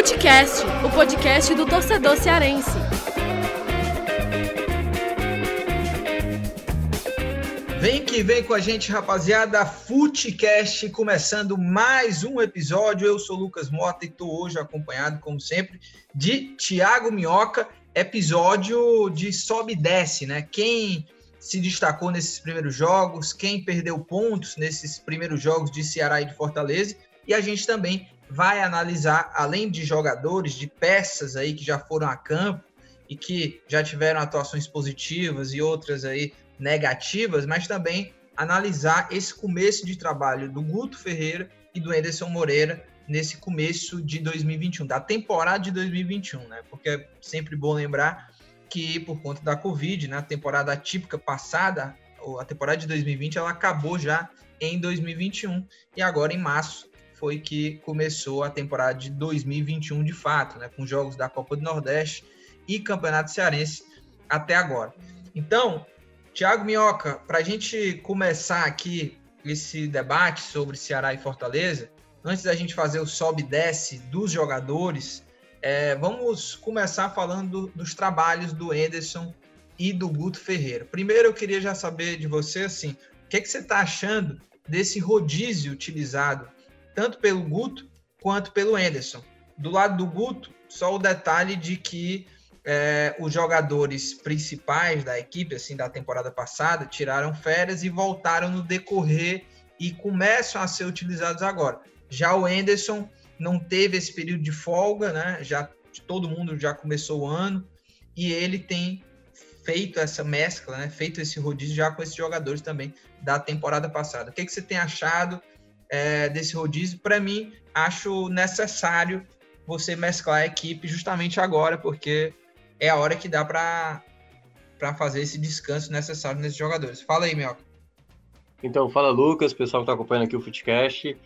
Futecast, o podcast do torcedor cearense. Vem que vem com a gente, rapaziada. Futecast começando mais um episódio. Eu sou Lucas Mota e estou hoje acompanhado, como sempre, de Thiago Minhoca. Episódio de sobe e desce, né? Quem se destacou nesses primeiros jogos, quem perdeu pontos nesses primeiros jogos de Ceará e de Fortaleza. E a gente também vai analisar, além de jogadores, de peças aí que já foram a campo e que já tiveram atuações positivas e outras aí negativas, mas também analisar esse começo de trabalho do Guto Ferreira e do Anderson Moreira nesse começo de 2021, da temporada de 2021, né? Porque é sempre bom lembrar que por conta da Covid, na né, temporada típica passada, a temporada de 2020, ela acabou já em 2021 e agora em março foi que começou a temporada de 2021 de fato, né, com jogos da Copa do Nordeste e Campeonato Cearense até agora. Então, Thiago Minhoca, para a gente começar aqui esse debate sobre Ceará e Fortaleza, antes da gente fazer o sobe e desce dos jogadores, é, vamos começar falando dos trabalhos do Enderson e do Guto Ferreira. Primeiro, eu queria já saber de você, assim, o que, é que você está achando desse rodízio utilizado tanto pelo Guto quanto pelo Enderson. Do lado do Guto, só o detalhe de que é, os jogadores principais da equipe, assim, da temporada passada, tiraram férias e voltaram no decorrer e começam a ser utilizados agora. Já o Enderson não teve esse período de folga, né? Já todo mundo já começou o ano e ele tem feito essa mescla, né? Feito esse rodízio já com esses jogadores também da temporada passada. O que, que você tem achado é, desse rodízio? Para mim, acho necessário você mesclar a equipe justamente agora, porque é a hora que dá para fazer esse descanso necessário nesses jogadores. Fala aí, Mel. Então, fala Lucas, pessoal que está acompanhando aqui o Footcast.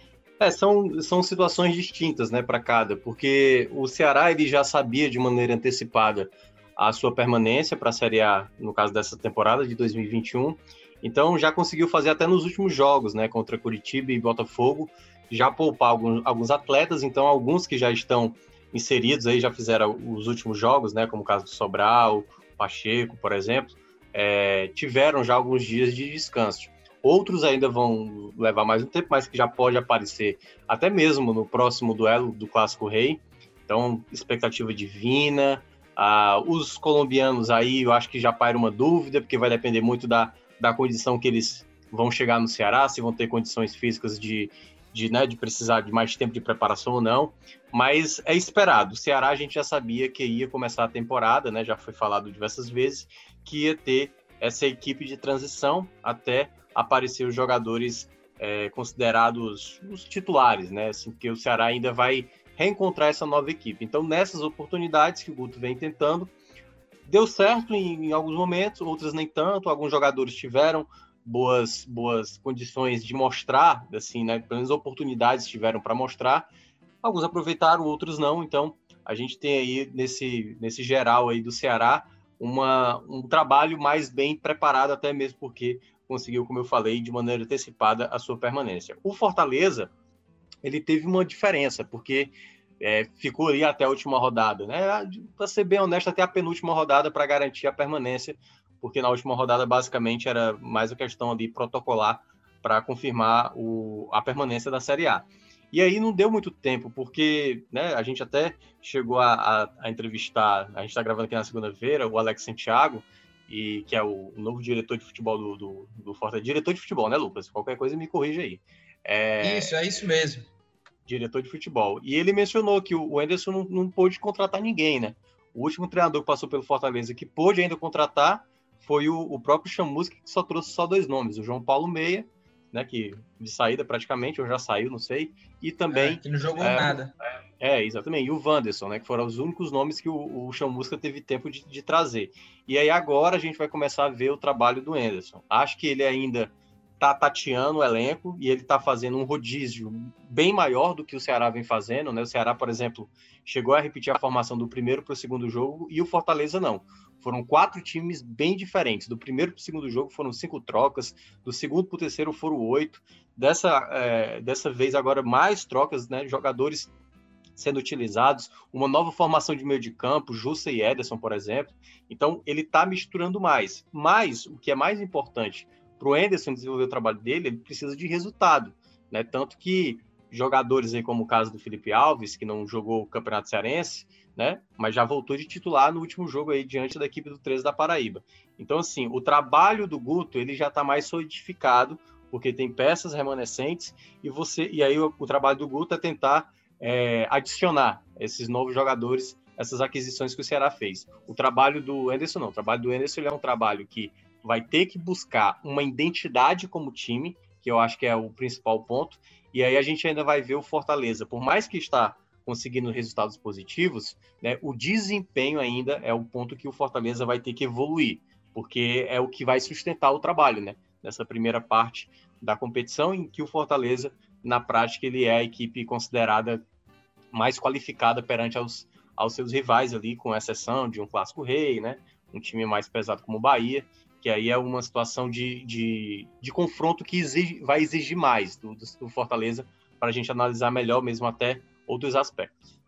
É, são, são situações distintas né, para cada, porque o Ceará ele já sabia de maneira antecipada a sua permanência para a Série A, no caso dessa temporada de 2021, então já conseguiu fazer até nos últimos jogos, né, contra Curitiba e Botafogo, já poupar alguns, alguns atletas, então alguns que já estão inseridos aí já fizeram os últimos jogos, né, como o caso do Sobral, Pacheco, por exemplo, é, tiveram já alguns dias de descanso. Outros ainda vão levar mais um tempo, mas que já pode aparecer até mesmo no próximo duelo do Clássico Rei. Então, expectativa divina. Ah, os colombianos aí, eu acho que já paira uma dúvida, porque vai depender muito da, da condição que eles vão chegar no Ceará, se vão ter condições físicas de, de, né, de precisar de mais tempo de preparação ou não. Mas é esperado. O Ceará a gente já sabia que ia começar a temporada, né? Já foi falado diversas vezes que ia ter essa equipe de transição até aparecer os jogadores é, considerados os titulares, né? Assim, que o Ceará ainda vai reencontrar essa nova equipe. Então, nessas oportunidades que o Guto vem tentando, deu certo em, em alguns momentos, outras nem tanto. Alguns jogadores tiveram boas boas condições de mostrar, assim, né? Pelo menos oportunidades tiveram para mostrar. Alguns aproveitaram, outros não. Então, a gente tem aí nesse nesse geral aí do Ceará uma, um trabalho mais bem preparado, até mesmo porque conseguiu, como eu falei, de maneira antecipada a sua permanência. O Fortaleza, ele teve uma diferença, porque é, ficou ali até a última rodada, né? Para ser bem honesto, até a penúltima rodada para garantir a permanência, porque na última rodada basicamente era mais a questão ali protocolar para confirmar o, a permanência da Série A. E aí não deu muito tempo, porque né, a gente até chegou a, a, a entrevistar, a gente está gravando aqui na segunda-feira, o Alex Santiago, e que é o novo diretor de futebol do, do, do Fortaleza. Diretor de futebol, né, Lucas? Qualquer coisa me corrija aí. É... Isso, é isso mesmo. Diretor de futebol. E ele mencionou que o Anderson não, não pôde contratar ninguém, né? O último treinador que passou pelo Fortaleza que pôde ainda contratar foi o, o próprio Chamusca, que só trouxe só dois nomes, o João Paulo Meia, né, que de saída praticamente, ou já saiu, não sei, e também... É, que não jogou é, nada. É, exatamente. E o Wanderson, né? Que foram os únicos nomes que o, o Chamusca teve tempo de, de, trazer. E aí agora a gente vai começar a ver o trabalho do Anderson. Acho que ele ainda tá tateando o elenco e ele tá fazendo um rodízio bem maior do que o Ceará vem fazendo, né? O Ceará, por exemplo, chegou a repetir a formação do primeiro para o segundo jogo e o Fortaleza não. Foram quatro times bem diferentes. Do primeiro para o segundo jogo foram cinco trocas, do segundo para o terceiro foram oito. Dessa, é, dessa vez agora mais trocas, né? Jogadores sendo utilizados, uma nova formação de meio de campo, Jussa e Ederson, por exemplo. Então, ele está misturando mais. Mas, o que é mais importante para o Ederson desenvolver o trabalho dele, ele precisa de resultado. Né? Tanto que jogadores aí, como o caso do Felipe Alves, que não jogou o Campeonato Cearense, né? Mas já voltou de titular no último jogo aí diante da equipe do 13 da Paraíba. Então, assim, o trabalho do Guto ele já está mais solidificado, porque tem peças remanescentes, e você e aí o, o trabalho do Guto é tentar é, adicionar esses novos jogadores, essas aquisições que o Ceará fez. O trabalho do Anderson não, o trabalho do Anderson é um trabalho que vai ter que buscar uma identidade como time, que eu acho que é o principal ponto, e aí a gente ainda vai ver o Fortaleza, por mais que está conseguindo resultados positivos, né, o desempenho ainda é o ponto que o Fortaleza vai ter que evoluir, porque é o que vai sustentar o trabalho, né? Nessa primeira parte da competição, em que o Fortaleza, na prática, ele é a equipe considerada mais qualificada perante aos, aos seus rivais ali, com exceção de um clássico rei, né? Um time mais pesado como o Bahia, que aí é uma situação de, de, de confronto que exige, vai exigir mais do, do Fortaleza para a gente analisar melhor mesmo até outros aspectos.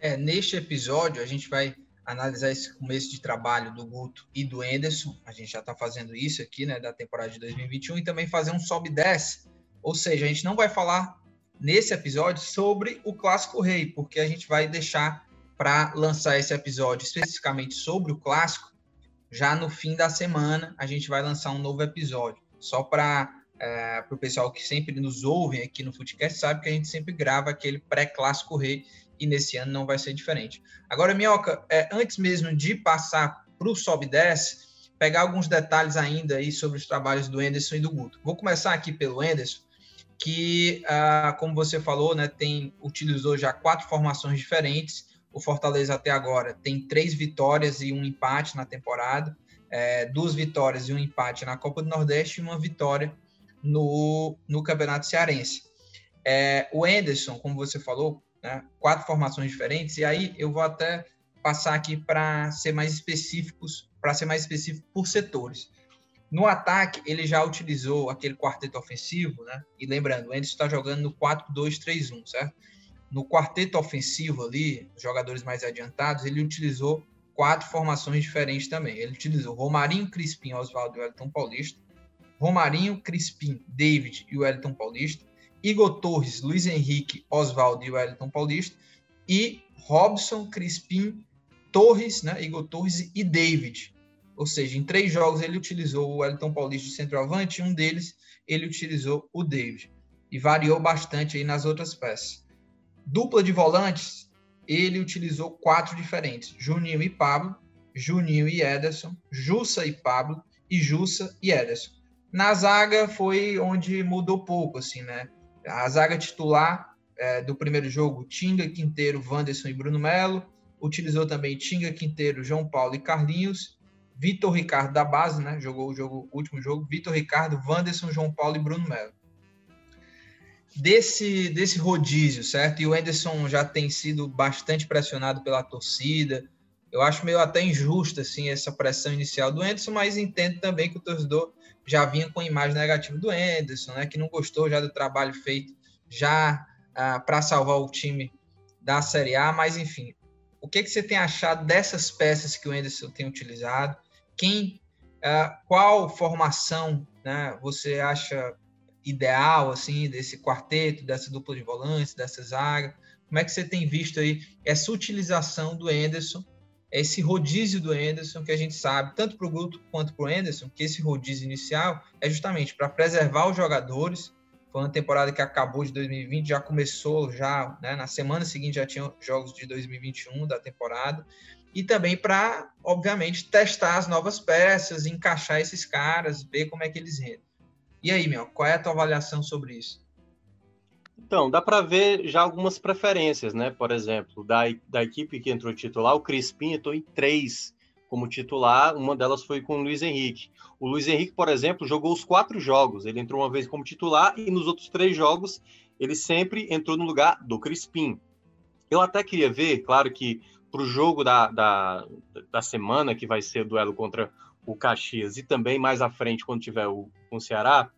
É, neste episódio, a gente vai analisar esse começo de trabalho do Guto e do Enderson. A gente já está fazendo isso aqui, né, da temporada de 2021, e também fazer um sobe e desce. Ou seja, a gente não vai falar nesse episódio sobre o Clássico Rei, porque a gente vai deixar para lançar esse episódio especificamente sobre o Clássico. Já no fim da semana, a gente vai lançar um novo episódio, só para é, o pessoal que sempre nos ouve aqui no Footcast, sabe que a gente sempre grava aquele pré-clássico rei e nesse ano não vai ser diferente. Agora, Minhoca, é, antes mesmo de passar para o Sobe 10, pegar alguns detalhes ainda aí sobre os trabalhos do Enderson e do Guto. Vou começar aqui pelo Enderson, que, ah, como você falou, né, tem, utilizou já quatro formações diferentes. O Fortaleza até agora tem três vitórias e um empate na temporada, é, duas vitórias e um empate na Copa do Nordeste e uma vitória no, no Campeonato Cearense. É, o Anderson, como você falou, né, quatro formações diferentes, e aí eu vou até passar aqui para ser mais específicos, para ser mais específico por setores. No ataque, ele já utilizou aquele quarteto ofensivo, né? E lembrando, o Anderson está jogando no 4-2-3-1, certo? No quarteto ofensivo ali, jogadores mais adiantados, ele utilizou quatro formações diferentes também. Ele utilizou Romarinho, Crispim, Oswaldo e Wellington Paulista. Romarinho, Crispim, David e Wellington Paulista, Igor Torres, Luiz Henrique, Oswaldo e Wellington Paulista, e Robson, Crispim, Torres, né, Igor Torres e David. Ou seja, em três jogos ele utilizou o Wellington Paulista de centroavante, um deles ele utilizou o David. E variou bastante aí nas outras peças. Dupla de volantes, ele utilizou quatro diferentes: Juninho e Pablo, Juninho e Ederson, Jussa e Pablo e Jussa e Ederson. Na zaga foi onde mudou pouco, assim, né? A zaga titular é, do primeiro jogo, Tinga, Quinteiro, Wanderson e Bruno Melo. Utilizou também Tinga, Quinteiro, João Paulo e Carlinhos. Vitor Ricardo da base, né? Jogou o jogo, último jogo. Vitor Ricardo, Wanderson, João Paulo e Bruno Melo. Desse, desse rodízio, certo? E o Anderson já tem sido bastante pressionado pela torcida. Eu acho meio até injusta assim, essa pressão inicial do Anderson, mas entendo também que o torcedor já vinha com a imagem negativa do Anderson, né, que não gostou já do trabalho feito já ah, para salvar o time da Série A, mas enfim, o que, que você tem achado dessas peças que o Anderson tem utilizado? Quem, ah, qual formação né, você acha ideal assim desse quarteto, dessa dupla de volantes, dessa zaga? Como é que você tem visto aí essa utilização do Anderson esse rodízio do Anderson, que a gente sabe, tanto para o Guto quanto para o Anderson, que esse rodízio inicial é justamente para preservar os jogadores. Foi uma temporada que acabou de 2020, já começou, já né, na semana seguinte já tinha jogos de 2021 da temporada, e também para, obviamente, testar as novas peças, encaixar esses caras, ver como é que eles rendem. E aí, meu, qual é a tua avaliação sobre isso? Então, dá para ver já algumas preferências, né? Por exemplo, da, da equipe que entrou titular, o Crispim entrou em três como titular, uma delas foi com o Luiz Henrique. O Luiz Henrique, por exemplo, jogou os quatro jogos. Ele entrou uma vez como titular e nos outros três jogos ele sempre entrou no lugar do Crispim. Eu até queria ver, claro que para o jogo da, da, da semana, que vai ser o duelo contra o Caxias, e também mais à frente, quando tiver o, o Ceará,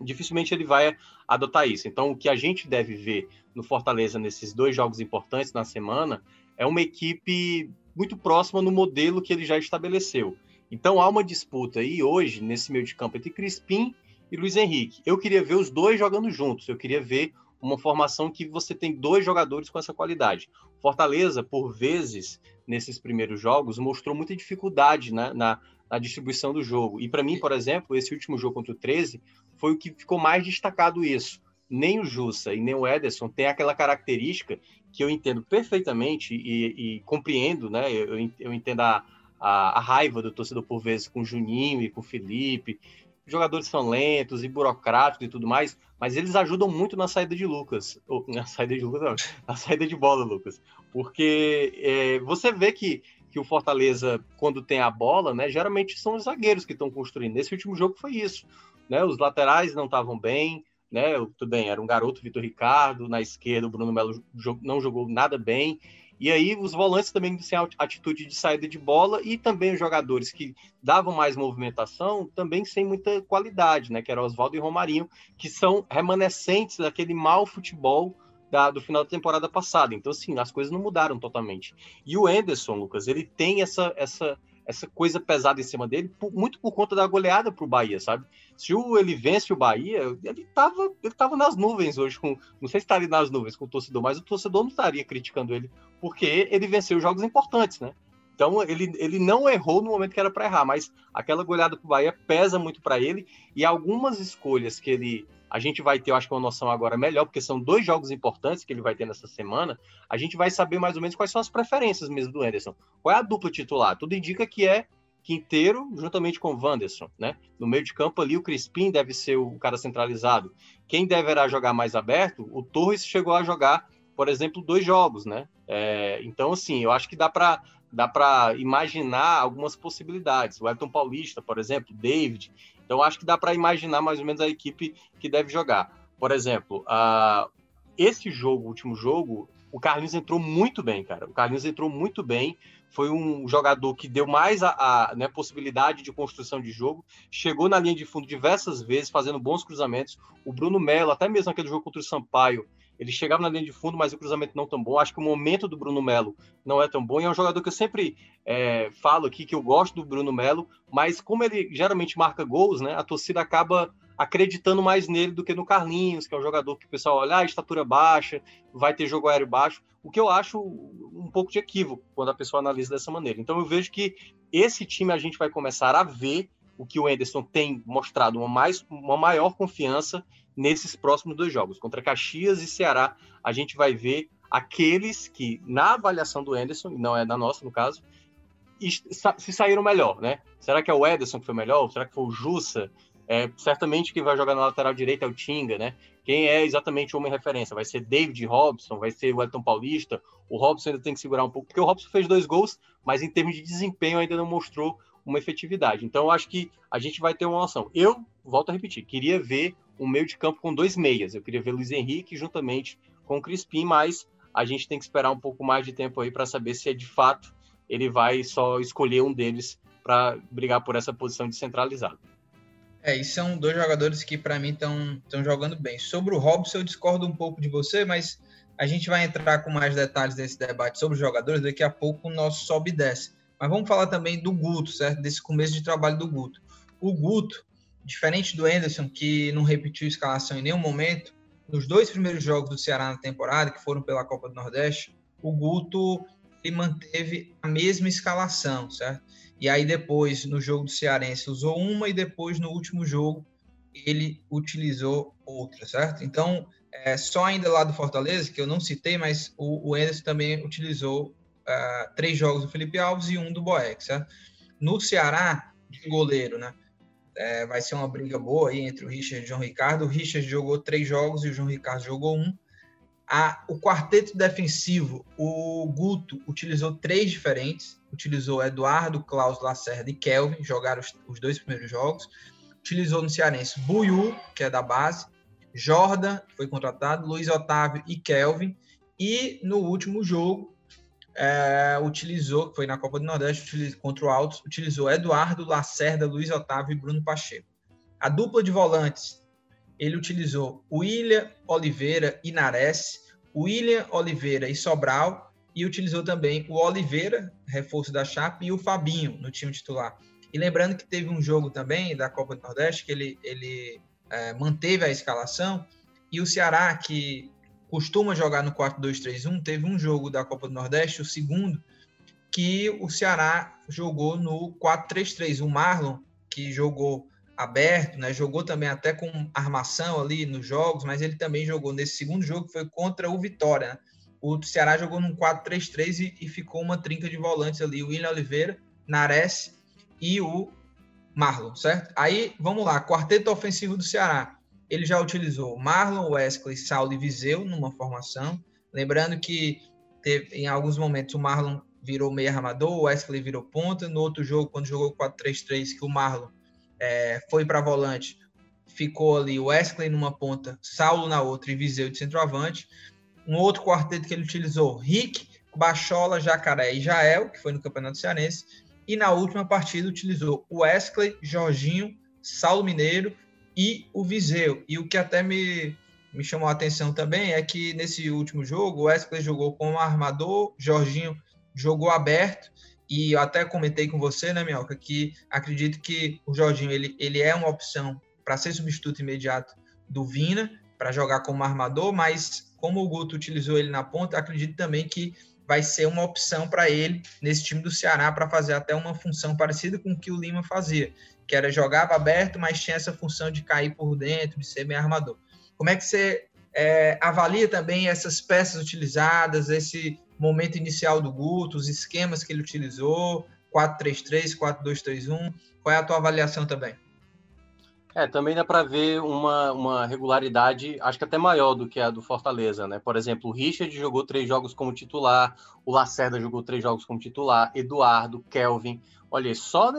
dificilmente ele vai adotar isso. Então, o que a gente deve ver no Fortaleza nesses dois jogos importantes na semana é uma equipe muito próxima no modelo que ele já estabeleceu. Então, há uma disputa aí hoje, nesse meio de campo, entre Crispim e Luiz Henrique. Eu queria ver os dois jogando juntos, eu queria ver uma formação que você tem dois jogadores com essa qualidade. Fortaleza, por vezes, nesses primeiros jogos, mostrou muita dificuldade né, na, na distribuição do jogo. E para mim, por exemplo, esse último jogo contra o 13 foi o que ficou mais destacado isso. Nem o Jussa e nem o Ederson têm aquela característica que eu entendo perfeitamente e, e compreendo, né? Eu, eu entendo a, a, a, raiva do torcedor por vezes com o Juninho e com o Felipe. Os jogadores são lentos e burocráticos e tudo mais, mas eles ajudam muito na saída de Lucas. Ou, na saída de Lucas, não, na saída de bola, Lucas. Porque é, você vê que que o Fortaleza, quando tem a bola, né, geralmente são os zagueiros que estão construindo. Nesse último jogo foi isso. Né? Os laterais não estavam bem, né? Tudo bem, era um garoto, Vitor Ricardo, na esquerda o Bruno Melo não jogou nada bem. E aí os volantes também sem atitude de saída de bola e também os jogadores que davam mais movimentação também sem muita qualidade, né? Que era Oswaldo e Romarinho, que são remanescentes daquele mau futebol da, do final da temporada passada. Então, assim, as coisas não mudaram totalmente. E o Anderson, Lucas, ele tem essa, essa, essa coisa pesada em cima dele, por, muito por conta da goleada para o Bahia, sabe? Se o, ele vence o Bahia, ele estava ele tava nas nuvens hoje, com, não sei se estaria tá nas nuvens com o torcedor, mas o torcedor não estaria criticando ele, porque ele venceu jogos importantes, né? Então ele, ele não errou no momento que era para errar, mas aquela goleada para o Bahia pesa muito para ele e algumas escolhas que ele a gente vai ter, eu acho que uma noção agora melhor, porque são dois jogos importantes que ele vai ter nessa semana. A gente vai saber mais ou menos quais são as preferências mesmo do Anderson. Qual é a dupla titular? Tudo indica que é Quinteiro juntamente com o Wanderson, né? No meio de campo ali, o Crispim deve ser o cara centralizado. Quem deverá jogar mais aberto? O Torres chegou a jogar, por exemplo, dois jogos, né? É, então, assim, eu acho que dá para dá para imaginar algumas possibilidades. O Elton Paulista, por exemplo, David. Então, acho que dá para imaginar mais ou menos a equipe que deve jogar. Por exemplo, uh, esse jogo, o último jogo, o Carlinhos entrou muito bem, cara. O Carlinhos entrou muito bem. Foi um jogador que deu mais a, a né, possibilidade de construção de jogo. Chegou na linha de fundo diversas vezes, fazendo bons cruzamentos. O Bruno Melo, até mesmo aquele jogo contra o Sampaio, ele chegava na linha de fundo, mas o cruzamento não tão bom. Acho que o momento do Bruno Melo não é tão bom. E é um jogador que eu sempre é, falo aqui que eu gosto do Bruno Melo, mas como ele geralmente marca gols, né? A torcida acaba acreditando mais nele do que no Carlinhos, que é um jogador que o pessoal olha, ah, estatura baixa, vai ter jogo aéreo baixo, o que eu acho um pouco de equívoco quando a pessoa analisa dessa maneira. Então eu vejo que esse time a gente vai começar a ver o que o Anderson tem mostrado uma, mais, uma maior confiança nesses próximos dois jogos. Contra Caxias e Ceará, a gente vai ver aqueles que, na avaliação do Anderson, não é da nossa no caso, se saíram melhor, né? Será que é o Ederson que foi melhor? Será que foi o Jussa? É, certamente quem vai jogar na lateral direita é o Tinga, né? Quem é exatamente o homem referência? Vai ser David Robson, vai ser o Elton Paulista. O Robson ainda tem que segurar um pouco, porque o Robson fez dois gols, mas em termos de desempenho ainda não mostrou uma efetividade. Então, acho que a gente vai ter uma noção. Eu, volto a repetir, queria ver um meio de campo com dois meias. Eu queria ver Luiz Henrique juntamente com o Crispim, mas a gente tem que esperar um pouco mais de tempo aí para saber se é de fato ele vai só escolher um deles para brigar por essa posição de centralizado. É, e são dois jogadores que para mim estão jogando bem. Sobre o Robson, eu discordo um pouco de você, mas a gente vai entrar com mais detalhes nesse debate sobre os jogadores daqui a pouco o nosso sobe e desce. Mas vamos falar também do Guto, certo? Desse começo de trabalho do Guto. O Guto, diferente do Anderson, que não repetiu escalação em nenhum momento, nos dois primeiros jogos do Ceará na temporada, que foram pela Copa do Nordeste, o Guto ele manteve a mesma escalação, certo? E aí depois, no jogo do Cearense, usou uma e depois, no último jogo, ele utilizou outra, certo? Então, é, só ainda lá do Fortaleza, que eu não citei, mas o, o Anderson também utilizou uh, três jogos do Felipe Alves e um do Boeck, certo? No Ceará, de goleiro, né? É, vai ser uma briga boa aí entre o Richard e o João Ricardo. O Richard jogou três jogos e o João Ricardo jogou um. A, o quarteto defensivo, o Guto utilizou três diferentes. Utilizou Eduardo, Klaus Lacerda e Kelvin, jogaram os, os dois primeiros jogos. Utilizou no Cearense Buiu, que é da base, Jordan, que foi contratado, Luiz Otávio e Kelvin. E no último jogo, é, utilizou, que foi na Copa do Nordeste, contra o Altos, utilizou Eduardo, Lacerda, Luiz Otávio e Bruno Pacheco. A dupla de volantes, ele utilizou William Oliveira e Nares, William Oliveira e Sobral, e utilizou também o Oliveira, reforço da Chape, e o Fabinho no time titular. E lembrando que teve um jogo também da Copa do Nordeste que ele, ele é, manteve a escalação, e o Ceará, que costuma jogar no 4-2-3-1, teve um jogo da Copa do Nordeste, o segundo, que o Ceará jogou no 4-3-3. O Marlon, que jogou aberto, né? Jogou também até com armação ali nos jogos, mas ele também jogou nesse segundo jogo que foi contra o Vitória. Né? O Ceará jogou num 4-3-3 e, e, ficou uma trinca de volantes ali, o William Oliveira, Nares e o Marlon, certo? Aí, vamos lá, quarteto ofensivo do Ceará. Ele já utilizou Marlon, Wesley, Saulo e Viseu numa formação. Lembrando que teve, em alguns momentos o Marlon virou meio armador, o Wesley virou ponta. No outro jogo, quando jogou 4-3-3, que o Marlon é, foi para volante, ficou ali o Wesley numa ponta, Saulo na outra e Viseu de centroavante. Um outro quarteto que ele utilizou, Rick, Bachola, Jacaré e Jael, que foi no Campeonato Cearense. E na última partida utilizou o Wesley, Jorginho, Saulo Mineiro e o Viseu. E o que até me, me chamou a atenção também é que nesse último jogo o Wesley jogou como armador, Jorginho jogou aberto e eu até comentei com você, né, Minhoca, que acredito que o Jorginho ele, ele é uma opção para ser substituto imediato do Vina, para jogar como armador, mas como o Guto utilizou ele na ponta, acredito também que vai ser uma opção para ele nesse time do Ceará para fazer até uma função parecida com o que o Lima fazia, que era jogava aberto, mas tinha essa função de cair por dentro, de ser bem armador. Como é que você é, avalia também essas peças utilizadas, esse momento inicial do Guto, os esquemas que ele utilizou, 4-3-3, 4-2-3-1. Qual é a tua avaliação também? É, também dá para ver uma, uma regularidade, acho que até maior do que a do Fortaleza, né? Por exemplo, o Richard jogou três jogos como titular, o Lacerda jogou três jogos como titular, Eduardo, Kelvin. Olha, só,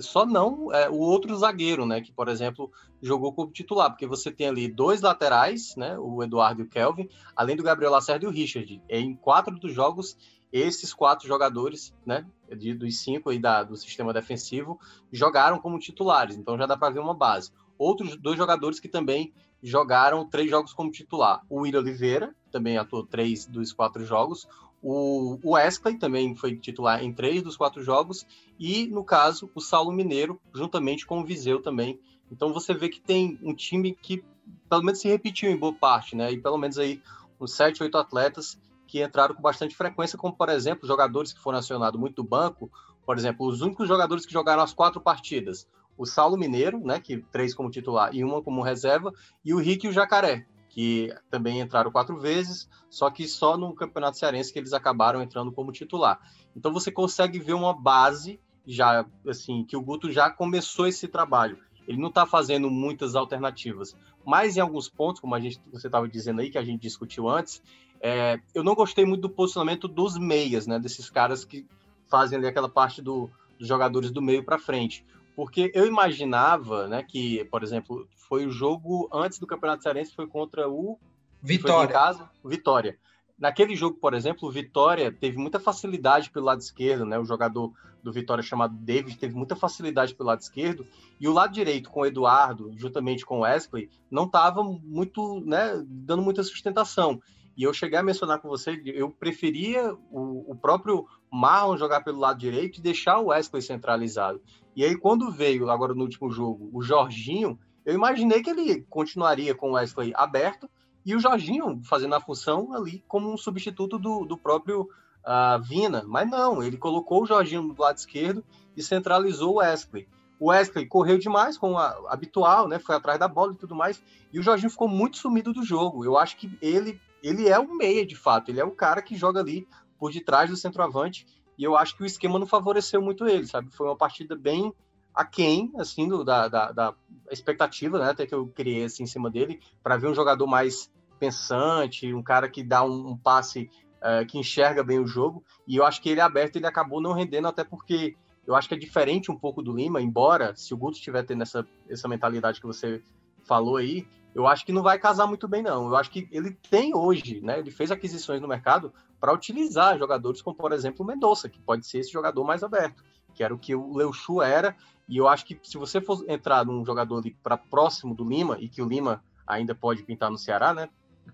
só não é, o outro zagueiro, né? Que, por exemplo, jogou como titular, porque você tem ali dois laterais, né? O Eduardo e o Kelvin, além do Gabriel Lacerda e o Richard. Em quatro dos jogos, esses quatro jogadores, né? De, dos cinco aí da, do sistema defensivo, jogaram como titulares. Então já dá para ver uma base. Outros dois jogadores que também jogaram três jogos como titular. O William Oliveira, também atuou três dos quatro jogos. O Wesley também foi titular em três dos quatro jogos, e no caso, o Saulo Mineiro, juntamente com o Viseu também. Então você vê que tem um time que pelo menos se repetiu em boa parte, né? E pelo menos aí uns sete, oito atletas que entraram com bastante frequência, como por exemplo, jogadores que foram acionados muito do banco, por exemplo, os únicos jogadores que jogaram as quatro partidas, o Saulo Mineiro, né, que três como titular e uma como reserva, e o Rick e o Jacaré, que também entraram quatro vezes, só que só no Campeonato Cearense que eles acabaram entrando como titular. Então você consegue ver uma base já assim que o Guto já começou esse trabalho. Ele não está fazendo muitas alternativas, mas em alguns pontos, como a gente você estava dizendo aí que a gente discutiu antes, é, eu não gostei muito do posicionamento dos meias, né? Desses caras que fazem ali aquela parte do, dos jogadores do meio para frente. Porque eu imaginava, né, que, por exemplo, foi o jogo antes do Campeonato Cearense, foi contra o Vitória. Em casa, Vitória. Naquele jogo, por exemplo, o Vitória teve muita facilidade pelo lado esquerdo, né? O jogador do Vitória chamado David teve muita facilidade pelo lado esquerdo e o lado direito com o Eduardo, juntamente com o Wesley, não estava muito, né, dando muita sustentação. E eu cheguei a mencionar com você, eu preferia o, o próprio Marlon jogar pelo lado direito e deixar o Wesley centralizado. E aí, quando veio, agora no último jogo, o Jorginho, eu imaginei que ele continuaria com o Wesley aberto e o Jorginho fazendo a função ali como um substituto do, do próprio uh, Vina. Mas não, ele colocou o Jorginho do lado esquerdo e centralizou o Wesley. O Wesley correu demais, como a, habitual, né? Foi atrás da bola e tudo mais. E o Jorginho ficou muito sumido do jogo. Eu acho que ele ele é o meia, de fato. Ele é o cara que joga ali por detrás do centroavante. E eu acho que o esquema não favoreceu muito ele, sabe? Foi uma partida bem aquém, assim, do, da, da, da expectativa, né? Até que eu criei assim, em cima dele, para ver um jogador mais pensante, um cara que dá um, um passe uh, que enxerga bem o jogo. E eu acho que ele aberto, ele acabou não rendendo, até porque eu acho que é diferente um pouco do Lima, embora se o Guto estiver tendo essa, essa mentalidade que você falou aí, eu acho que não vai casar muito bem, não. Eu acho que ele tem hoje, né? Ele fez aquisições no mercado para utilizar jogadores como, por exemplo, o Mendonça, que pode ser esse jogador mais aberto, que era o que o Leo Chu era. E eu acho que se você for entrar num jogador ali para próximo do Lima, e que o Lima ainda pode pintar no Ceará, né?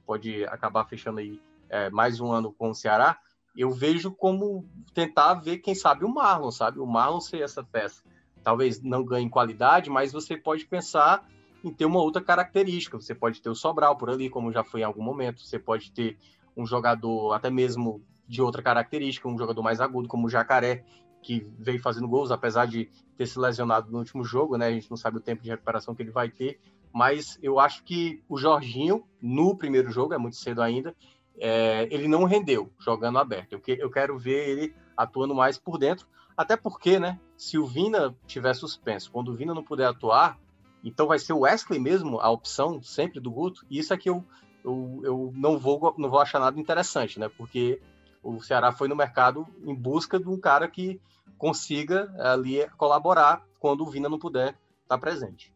Pode acabar fechando aí é, mais um ano com o Ceará. Eu vejo como tentar ver, quem sabe, o Marlon, sabe? O Marlon ser essa peça. Talvez não ganhe qualidade, mas você pode pensar em ter uma outra característica. Você pode ter o Sobral por ali, como já foi em algum momento. Você pode ter um jogador até mesmo de outra característica, um jogador mais agudo, como o Jacaré, que veio fazendo gols, apesar de ter se lesionado no último jogo, né? A gente não sabe o tempo de recuperação que ele vai ter, mas eu acho que o Jorginho, no primeiro jogo, é muito cedo ainda, é, ele não rendeu jogando aberto. Eu, que, eu quero ver ele atuando mais por dentro, até porque, né? Se o Vina tiver suspenso, quando o Vina não puder atuar, então vai ser o Wesley mesmo a opção sempre do Guto, e isso é que eu, eu, eu não, vou, não vou achar nada interessante, né? Porque o Ceará foi no mercado em busca de um cara que consiga ali colaborar quando o Vina não puder estar presente.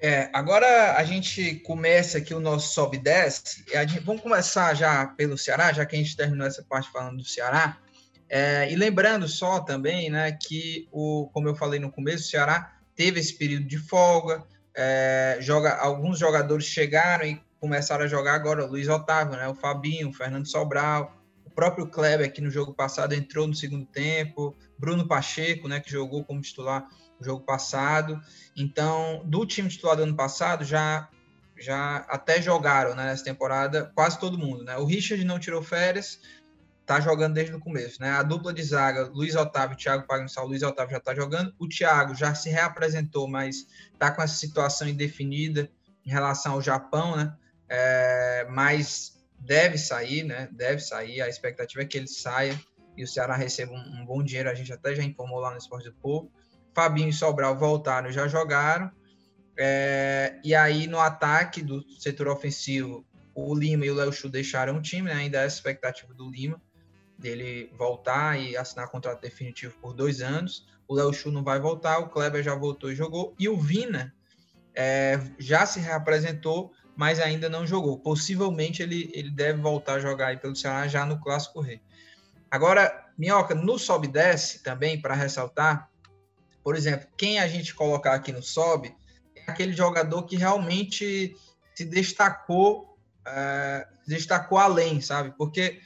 É, agora a gente começa aqui o nosso sobe e desce. vamos começar já pelo Ceará, já que a gente terminou essa parte falando do Ceará. É, e lembrando só também, né, que o, como eu falei no começo, o Ceará teve esse período de folga. É, joga, alguns jogadores chegaram e começaram a jogar agora. O Luiz Otávio, né, o Fabinho, o Fernando Sobral, próprio Kleber, que no jogo passado entrou no segundo tempo, Bruno Pacheco, né, que jogou como titular no jogo passado. Então, do time titular do ano passado, já já até jogaram né, nessa temporada quase todo mundo. Né? O Richard não tirou férias, tá jogando desde o começo. Né? A dupla de zaga, Luiz Otávio e Thiago Pagnussal, Luiz Otávio já está jogando. O Thiago já se reapresentou, mas está com essa situação indefinida em relação ao Japão, né? É, mas deve sair, né? Deve sair. A expectativa é que ele saia e o Ceará receba um, um bom dinheiro. A gente até já informou lá no Esporte do Povo. Fabinho e Sobral voltaram, já jogaram. É, e aí, no ataque do setor ofensivo, o Lima e o Léo Chu deixaram o time, né? Ainda é a expectativa do Lima dele voltar e assinar contrato definitivo por dois anos. O Léo Chu não vai voltar, o Kleber já voltou e jogou. E o Vina é, já se reapresentou, mas ainda não jogou. Possivelmente ele, ele deve voltar a jogar aí pelo Ceará já no Clássico Rei. Agora, Minhoca, no sobe desce também, para ressaltar, por exemplo, quem a gente colocar aqui no sobe é aquele jogador que realmente se destacou, uh, destacou além, sabe? Porque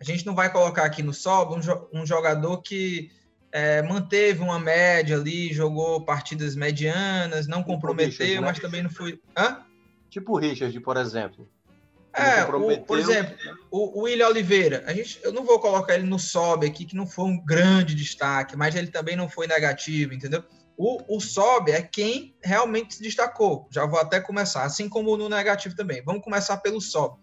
a gente não vai colocar aqui no sobe um, um jogador que é, manteve uma média ali, jogou partidas medianas, não comprometeu, mas também não foi. Hã? Tipo o Richard, por exemplo. É, o, por exemplo, o, o William Oliveira, a gente, eu não vou colocar ele no sobe aqui, que não foi um grande destaque, mas ele também não foi negativo, entendeu? O, o sobe é quem realmente se destacou. Já vou até começar, assim como no negativo também. Vamos começar pelo sobe.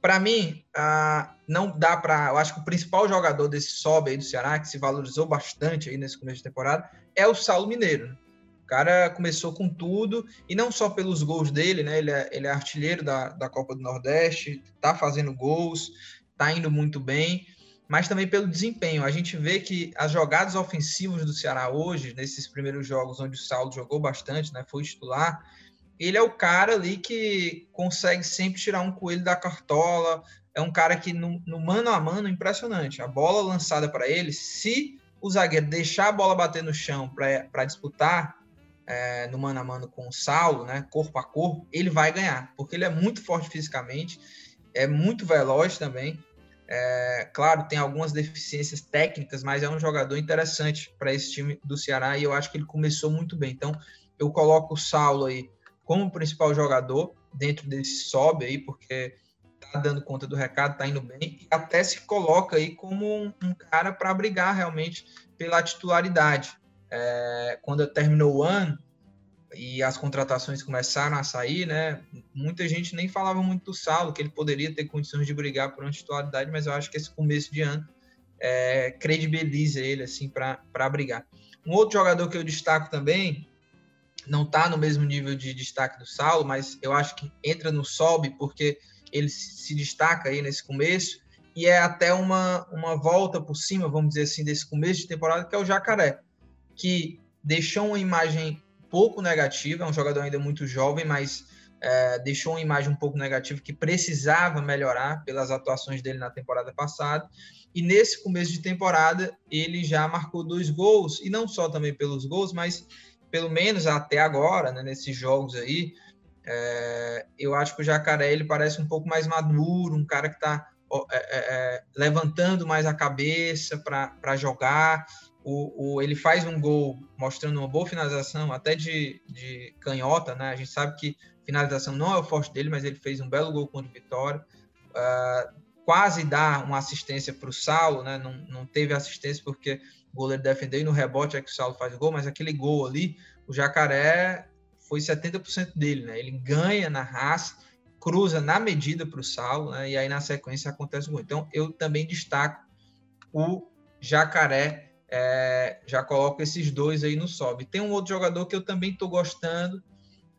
Para mim, ah, não dá para. Eu acho que o principal jogador desse sobe aí do Ceará, que se valorizou bastante aí nesse começo de temporada, é o Saulo Mineiro. O cara começou com tudo, e não só pelos gols dele, né? Ele é, ele é artilheiro da, da Copa do Nordeste, tá fazendo gols, tá indo muito bem, mas também pelo desempenho. A gente vê que as jogadas ofensivas do Ceará hoje, nesses primeiros jogos onde o Saulo jogou bastante, né? Foi titular, ele é o cara ali que consegue sempre tirar um coelho da cartola. É um cara que, no, no mano a mano, impressionante. A bola lançada para ele, se o zagueiro deixar a bola bater no chão para disputar, é, no mano a mano com o Saulo, né, corpo a corpo, ele vai ganhar, porque ele é muito forte fisicamente, é muito veloz também. É, claro, tem algumas deficiências técnicas, mas é um jogador interessante para esse time do Ceará e eu acho que ele começou muito bem. Então, eu coloco o Saulo aí como principal jogador dentro desse sobe aí, porque tá dando conta do recado, tá indo bem, e até se coloca aí como um, um cara para brigar realmente pela titularidade é, quando terminou o ano e as contratações começaram a sair, né? Muita gente nem falava muito do Saulo, que ele poderia ter condições de brigar por uma titularidade, mas eu acho que esse começo de ano é, credibiliza ele assim para brigar. Um outro jogador que eu destaco também não está no mesmo nível de destaque do Saulo, mas eu acho que entra no sobe porque ele se destaca aí nesse começo e é até uma, uma volta por cima, vamos dizer assim, desse começo de temporada, que é o Jacaré que deixou uma imagem pouco negativa, é um jogador ainda muito jovem, mas é, deixou uma imagem um pouco negativa que precisava melhorar pelas atuações dele na temporada passada. E nesse começo de temporada, ele já marcou dois gols, e não só também pelos gols, mas pelo menos até agora, né, nesses jogos aí, É, eu acho que o Jacaré ele parece um pouco mais maduro, um cara que está é, é, é, levantando mais a cabeça para jogar. O, o, ele faz um gol mostrando uma boa finalização, até de, de canhota, né? A gente sabe que finalização não é o forte dele, mas ele fez um belo gol contra o Vitória. Uh, quase dá uma assistência para o Saulo, né? Não, não teve assistência porque o goleiro defendeu e no rebote é que o Saulo faz o gol, mas aquele gol ali, o Jacaré foi 70% dele, né? Ele ganha na raça, cruza na medida para o Saulo, né? E aí na sequência acontece o gol. Então eu também destaco o Jacaré, é, já coloco esses dois aí no sobe. Tem um outro jogador que eu também estou gostando,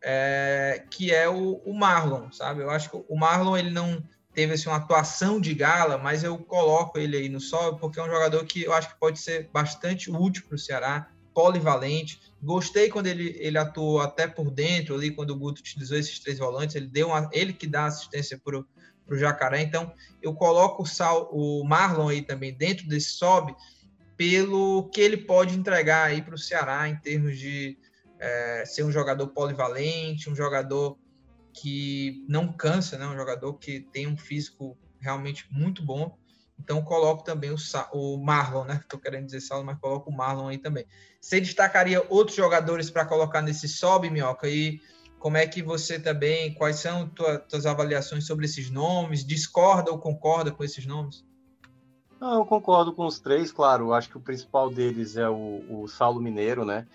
é, que é o, o Marlon, sabe? Eu acho que o Marlon ele não teve assim, uma atuação de gala, mas eu coloco ele aí no sol porque é um jogador que eu acho que pode ser bastante útil para o Ceará, polivalente. Gostei quando ele, ele atuou até por dentro ali, quando o Guto utilizou esses três volantes, ele deu uma, ele que dá assistência para o Jacaré. Então, eu coloco o, Sal, o Marlon aí também dentro desse sobe, pelo que ele pode entregar aí para o Ceará em termos de é, ser um jogador polivalente, um jogador que não cansa, né? Um jogador que tem um físico realmente muito bom. Então coloco também o, o Marlon, né? Estou querendo dizer Saulo, mas coloco o Marlon aí também. Você destacaria outros jogadores para colocar nesse sobe, Minhoca? E como é que você também, quais são tua, tuas avaliações sobre esses nomes? Discorda ou concorda com esses nomes? Eu concordo com os três, claro. Acho que o principal deles é o, o Saulo Mineiro, né?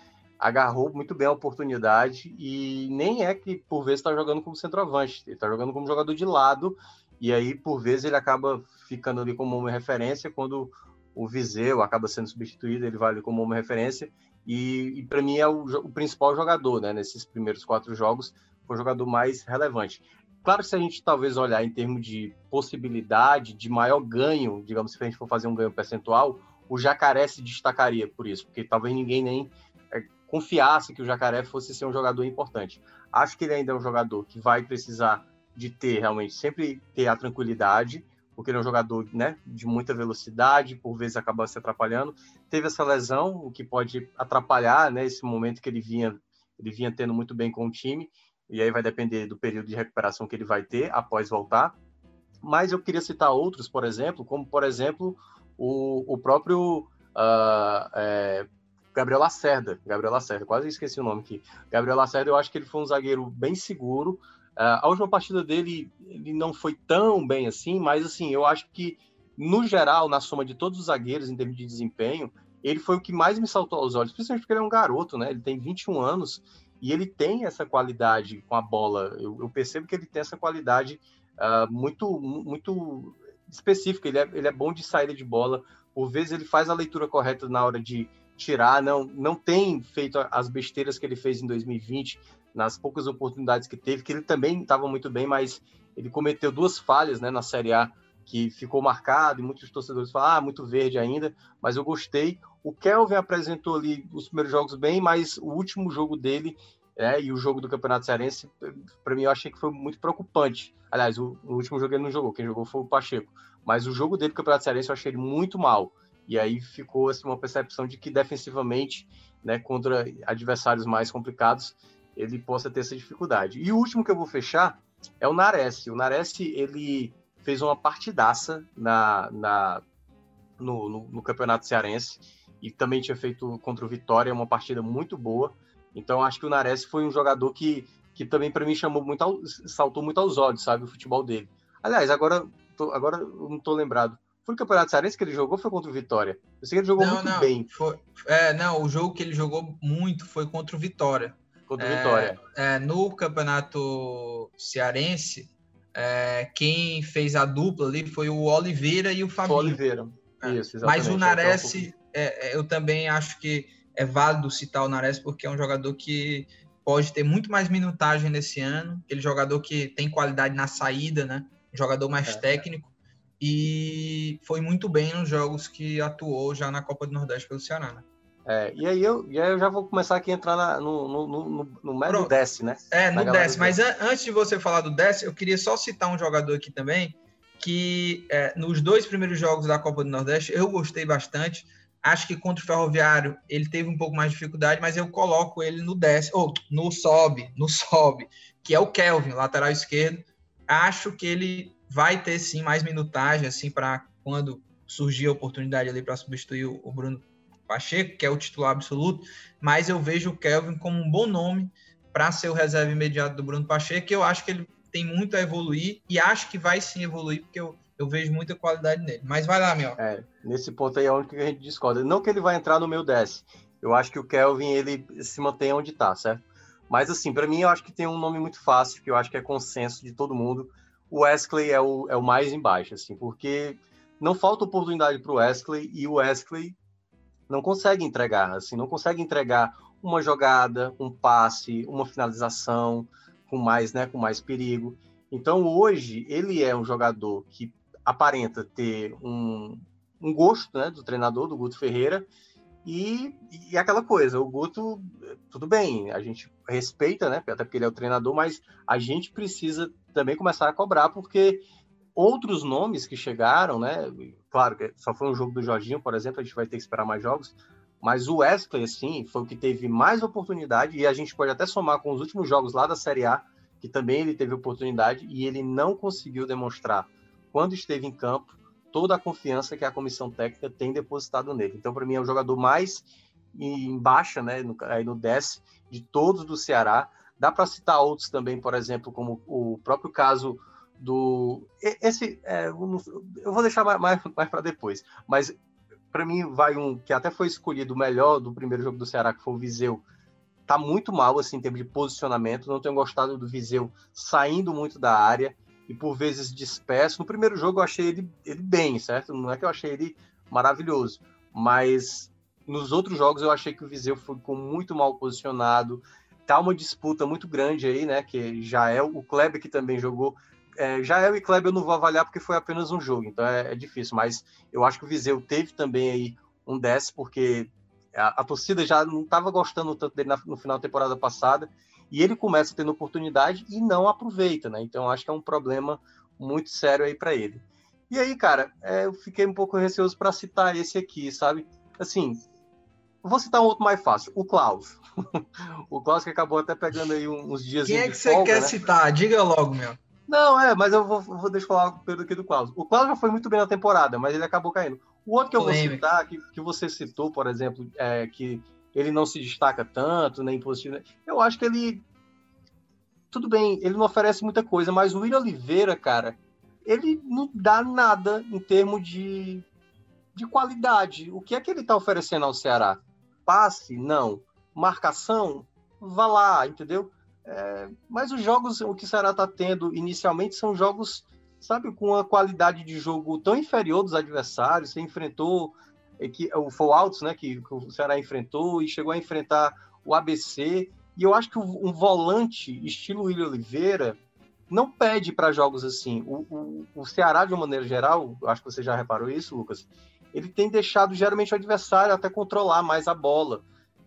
agarrou muito bem a oportunidade e nem é que por vezes está jogando como centroavante, ele está jogando como jogador de lado e aí por vezes ele acaba ficando ali como uma referência quando o Viseu acaba sendo substituído, ele vale como uma referência e, e para mim é o, o, principal jogador, né? Nesses primeiros quatro jogos foi o jogador mais relevante. Claro que se a gente talvez olhar em termos de possibilidade de maior ganho, digamos, se a gente for fazer um ganho percentual, o Jacaré se destacaria por isso, porque talvez ninguém nem confiasse que o Jacaré fosse ser um jogador importante. Acho que ele ainda é um jogador que vai precisar de ter realmente sempre ter a tranquilidade, porque ele é um jogador né, de muita velocidade, por vezes acaba se atrapalhando. Teve essa lesão, o que pode atrapalhar né, esse momento que ele vinha, ele vinha tendo muito bem com o time, e aí vai depender do período de recuperação que ele vai ter após voltar. Mas eu queria citar outros, por exemplo, como por exemplo o, o próprio uh, é, Gabriel Lacerda. Gabriel Lacerda, quase esqueci o nome aqui. Gabriel Lacerda, eu acho que ele foi um zagueiro bem seguro. Uh, a última partida dele, ele não foi tão bem assim, mas assim, eu acho que, no geral, na soma de todos os zagueiros, em termos de desempenho, ele foi o que mais me saltou aos olhos, principalmente porque ele é um garoto, né? Ele tem 21 anos e ele tem essa qualidade com a bola. Eu, eu percebo que ele tem essa qualidade uh, muito, muito específica. Ele é, ele é bom de saída de bola. Por vezes ele faz a leitura correta na hora de tirar, não, não tem feito as besteiras que ele fez em 2020, nas poucas oportunidades que teve, que ele também estava muito bem, mas ele cometeu duas falhas né, na Série A que ficou marcado e muitos torcedores falam, ah, muito verde ainda, mas eu gostei. O Kelvin apresentou ali os primeiros jogos bem, mas o último jogo dele é, e o jogo do Campeonato Cearense, para mim, eu achei que foi muito preocupante. Aliás, o, o, último jogo ele não jogou, quem jogou foi o Pacheco. Mas o jogo dele do Campeonato Cearense eu achei ele muito mal. E aí ficou assim, uma percepção de que defensivamente, né, contra adversários mais complicados, ele possa ter essa dificuldade. E o último que eu vou fechar é o Nares. O Nares, ele fez uma partidaça na, na, no, no, no, Campeonato Cearense e também tinha feito contra o Vitória uma partida muito boa. Então acho que o Nares foi um jogador que, que também para mim chamou muito, ao, saltou muito aos olhos, sabe, o futebol dele. Aliás, agora, tô, agora eu não estou lembrado. Foi o Campeonato Cearense que ele jogou foi contra o Vitória? Eu sei que ele jogou não, muito não, bem. Foi, é, não, o jogo que ele jogou muito foi contra o Vitória. Contra o é, Vitória. É, no Campeonato Cearense, é, quem fez a dupla ali foi o Oliveira e o Fabinho. O Oliveira. É, Isso, exatamente. Mas o Nares, é, eu também acho que é válido citar o Nares porque é um jogador que pode ter muito mais minutagem nesse ano. Aquele jogador que tem qualidade na saída, né? Um jogador mais é. técnico e foi muito bem nos jogos que atuou já na Copa do Nordeste pelo Ceará, né? É, e aí eu, e aí eu já vou começar aqui a entrar na, no, no, no, no, no Desce, né? É, no Desce. Mas an antes de você falar do Desce, eu queria só citar um jogador aqui também, que é, nos dois primeiros jogos da Copa do Nordeste eu gostei bastante. Acho que contra o Ferroviário ele teve um pouco mais de dificuldade, mas eu coloco ele no Desce, ou no Sobe, no Sobe, que é o Kelvin, lateral esquerdo. Acho que ele vai ter sim mais minutagem assim para quando surgir a oportunidade ali para substituir o Bruno Pacheco, que é o titular absoluto, mas eu vejo o Kelvin como um bom nome para ser o reserva imediato do Bruno Pacheco, que eu acho que ele tem muito a evoluir e acho que vai sim evoluir, porque eu, eu vejo muita qualidade nele. Mas vai lá, meu. É, nesse ponto aí é onde a gente discorda. Não que ele vai entrar no meu 10. Eu acho que o Kelvin ele se mantém onde está, certo? Mas assim, para mim eu acho que tem um nome muito fácil, que eu acho que é consenso de todo mundo. O Wesley é o, é o mais embaixo, assim, porque não falta oportunidade para o Wesley e o Wesley não consegue entregar, assim, não consegue entregar uma jogada, um passe, uma finalização com mais, né, com mais perigo. Então hoje ele é um jogador que aparenta ter um, um gosto, né, do treinador do Guto Ferreira e, e aquela coisa, o Guto, tudo bem, a gente respeita, né, até porque ele é o treinador, mas a gente precisa também começar a cobrar porque outros nomes que chegaram, né? Claro que só foi um jogo do Jorginho, por exemplo, a gente vai ter que esperar mais jogos. Mas o Wesley, assim, foi o que teve mais oportunidade, e a gente pode até somar com os últimos jogos lá da Série A, que também ele teve oportunidade, e ele não conseguiu demonstrar, quando esteve em campo, toda a confiança que a comissão técnica tem depositado nele. Então, para mim, é o jogador mais em baixa, né, no, aí no 10, de todos do Ceará. Dá para citar outros também, por exemplo, como o próprio caso do. Esse. É, eu vou deixar mais, mais, para depois. Mas para mim vai um que até foi escolhido melhor do primeiro jogo do Ceará, que foi o Viseu. Tá muito mal assim em termos de posicionamento. Não tenho gostado do Viseu saindo muito da área e por vezes disperso. No primeiro jogo eu achei ele, ele bem, certo? Não é que eu achei ele maravilhoso, mas nos outros jogos eu achei que o Viseu ficou muito mal posicionado. Tá uma disputa muito grande aí, né? Que já é o Kleber que também jogou é, já eu e Kleber eu não vou avaliar porque foi apenas um jogo, então é, é, difícil, mas eu acho que o Viseu teve também aí um 10, porque a, a torcida já não estava gostando tanto dele na, no final da temporada passada, e ele começa tendo oportunidade e não aproveita, né? Então acho que é um problema muito sério aí para ele. E aí, cara, é, eu fiquei um pouco receoso para citar esse aqui, sabe? Assim, vou citar um outro mais fácil, o Klaus. o Klaus que acabou até pegando aí uns dias. Quem é que você quer né? citar? Diga logo, meu. Não, é, mas eu vou, vou deixar falar pelo aqui do Klaus. O Klaus já foi muito bem na temporada, mas ele acabou caindo. O outro que eu vou citar, que, que você citou, por exemplo, é que ele não se destaca tanto, nem positivo. Eu acho que ele. Tudo bem, ele não oferece muita coisa, mas o William Oliveira, cara, ele não dá nada em termos de, de qualidade. O que é que ele está oferecendo ao Ceará? Passe? Não. Marcação? Vá lá, entendeu? É, mas os jogos, o que o Ceará está tendo inicialmente são jogos, sabe, com uma qualidade de jogo tão inferior dos adversários. Você enfrentou é, que, o Fallouts, né, que, que, o Ceará enfrentou, e chegou a enfrentar o ABC. E eu acho que um volante estilo William Oliveira não pede para jogos assim. O, o, o, Ceará, de uma maneira geral, acho que você já reparou isso, Lucas, ele tem deixado geralmente o adversário até controlar mais a bola.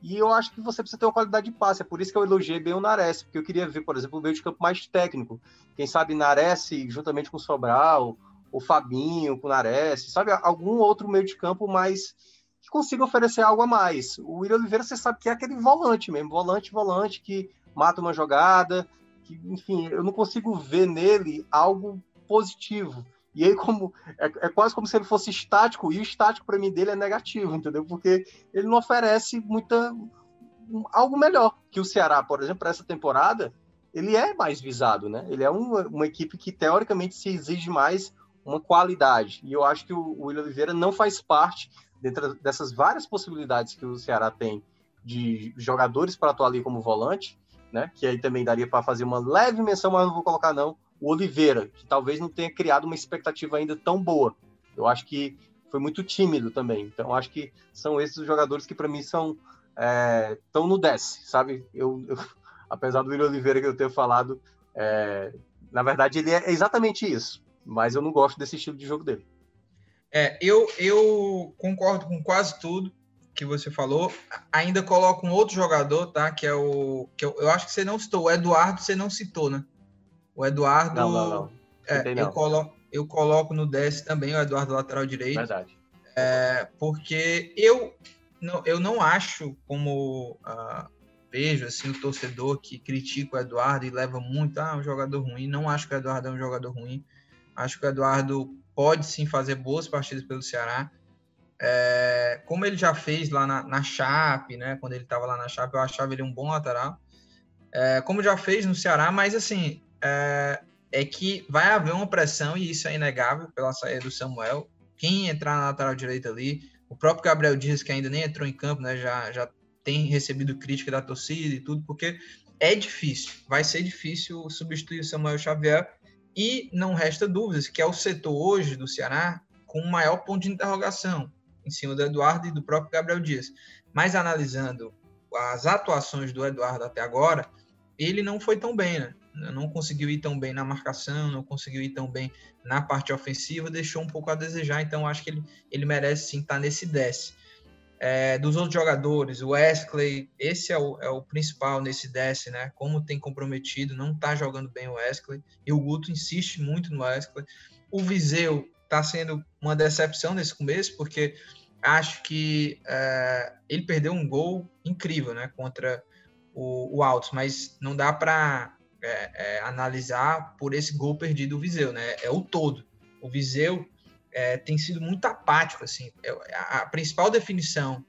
E eu acho que você precisa ter uma qualidade de passe. É por isso que eu elogiei bem o Nares, porque eu queria ver, por exemplo, o meio de campo mais técnico. Quem sabe Nares juntamente com o Sobral, o Fabinho com o Nares, sabe? Algum outro meio de campo mais que consiga oferecer algo a mais. O William Oliveira, você sabe que é aquele volante mesmo, volante, volante, que mata uma jogada, que, enfim, eu não consigo ver nele algo positivo. E aí, como é, é, quase como se ele fosse estático, e o estático para mim dele é negativo, entendeu? Porque ele não oferece muita um, algo melhor que o Ceará, por exemplo, para essa temporada, ele é mais visado, né? Ele é uma, uma, equipe que teoricamente se exige mais uma qualidade. E eu acho que o, o William Oliveira não faz parte dentro dessas várias possibilidades que o Ceará tem de jogadores para atuar ali como volante, né? Que aí também daria para fazer uma leve menção, mas não vou colocar não o Oliveira, que talvez não tenha criado uma expectativa ainda tão boa. Eu acho que foi muito tímido também. Então, acho que são esses os jogadores que, para mim, são estão é, no 10, sabe? Eu, eu, apesar do William Oliveira que eu ter falado, é, na verdade, ele é exatamente isso. Mas eu não gosto desse estilo de jogo dele. É, eu, eu concordo com quase tudo que você falou. Ainda coloco um outro jogador, tá? Que é o. Que eu, eu acho que você não citou. O Eduardo você não citou, né? O Eduardo. Não, não, não. É, eu, coloco, eu coloco no 10 também o Eduardo lateral direito. Verdade. É, porque eu não, eu não acho como. Uh, vejo assim o torcedor que critica o Eduardo e leva muito, ah, um jogador ruim. Não acho que o Eduardo é um jogador ruim. Acho que o Eduardo pode sim fazer boas partidas pelo Ceará. É, como ele já fez lá na, na Chape, né? Quando ele estava lá na Chape, eu achava ele um bom lateral. É, como já fez no Ceará, mas assim, é, é, que vai haver uma pressão, e isso é inegável pela saída do Samuel. Quem entrar na lateral direita ali, o próprio Gabriel Dias, que ainda nem entrou em campo, né? Já, já tem recebido crítica da torcida e tudo, porque é difícil, vai ser difícil substituir o Samuel Xavier. E não resta dúvidas que é o setor hoje do Ceará com o maior ponto de interrogação em cima do Eduardo e do próprio Gabriel Dias. Mas analisando as atuações do Eduardo até agora, ele não foi tão bem, né? Não conseguiu ir tão bem na marcação, não conseguiu ir tão bem na parte ofensiva, deixou um pouco a desejar. Então, acho que ele, ele merece sim estar nesse 10. É, dos outros jogadores, o Wesley, esse é o, é o principal nesse 10, né? Como tem comprometido, não está jogando bem o Wesley. E o Guto insiste muito no Wesley. O Viseu está sendo uma decepção nesse começo, porque acho que é, ele perdeu um gol incrível né, contra o, o Altos, mas não dá para é, é, analisar por esse gol perdido o Viseu, né? É o todo. O Viseu é, tem sido muito apático, assim. É, a, principal definição,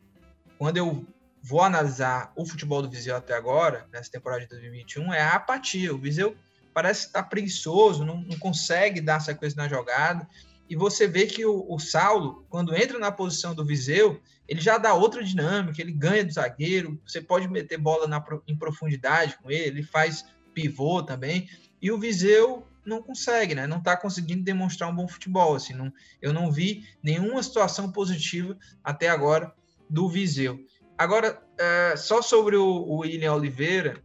quando eu vou analisar o futebol do Viseu até agora, nessa temporada de 2021, é a apatia. O Viseu parece estar preguiçoso, não, não consegue dar sequência na jogada. E você vê que o, o, Saulo, quando entra na posição do Viseu, ele já dá outra dinâmica, ele ganha do zagueiro, você pode meter bola na, em profundidade com ele, ele faz pivô também, e o Viseu não consegue, né? Não está conseguindo demonstrar um bom futebol, assim, não, eu não vi nenhuma situação positiva até agora do Viseu. Agora, é, só sobre o, o William Oliveira,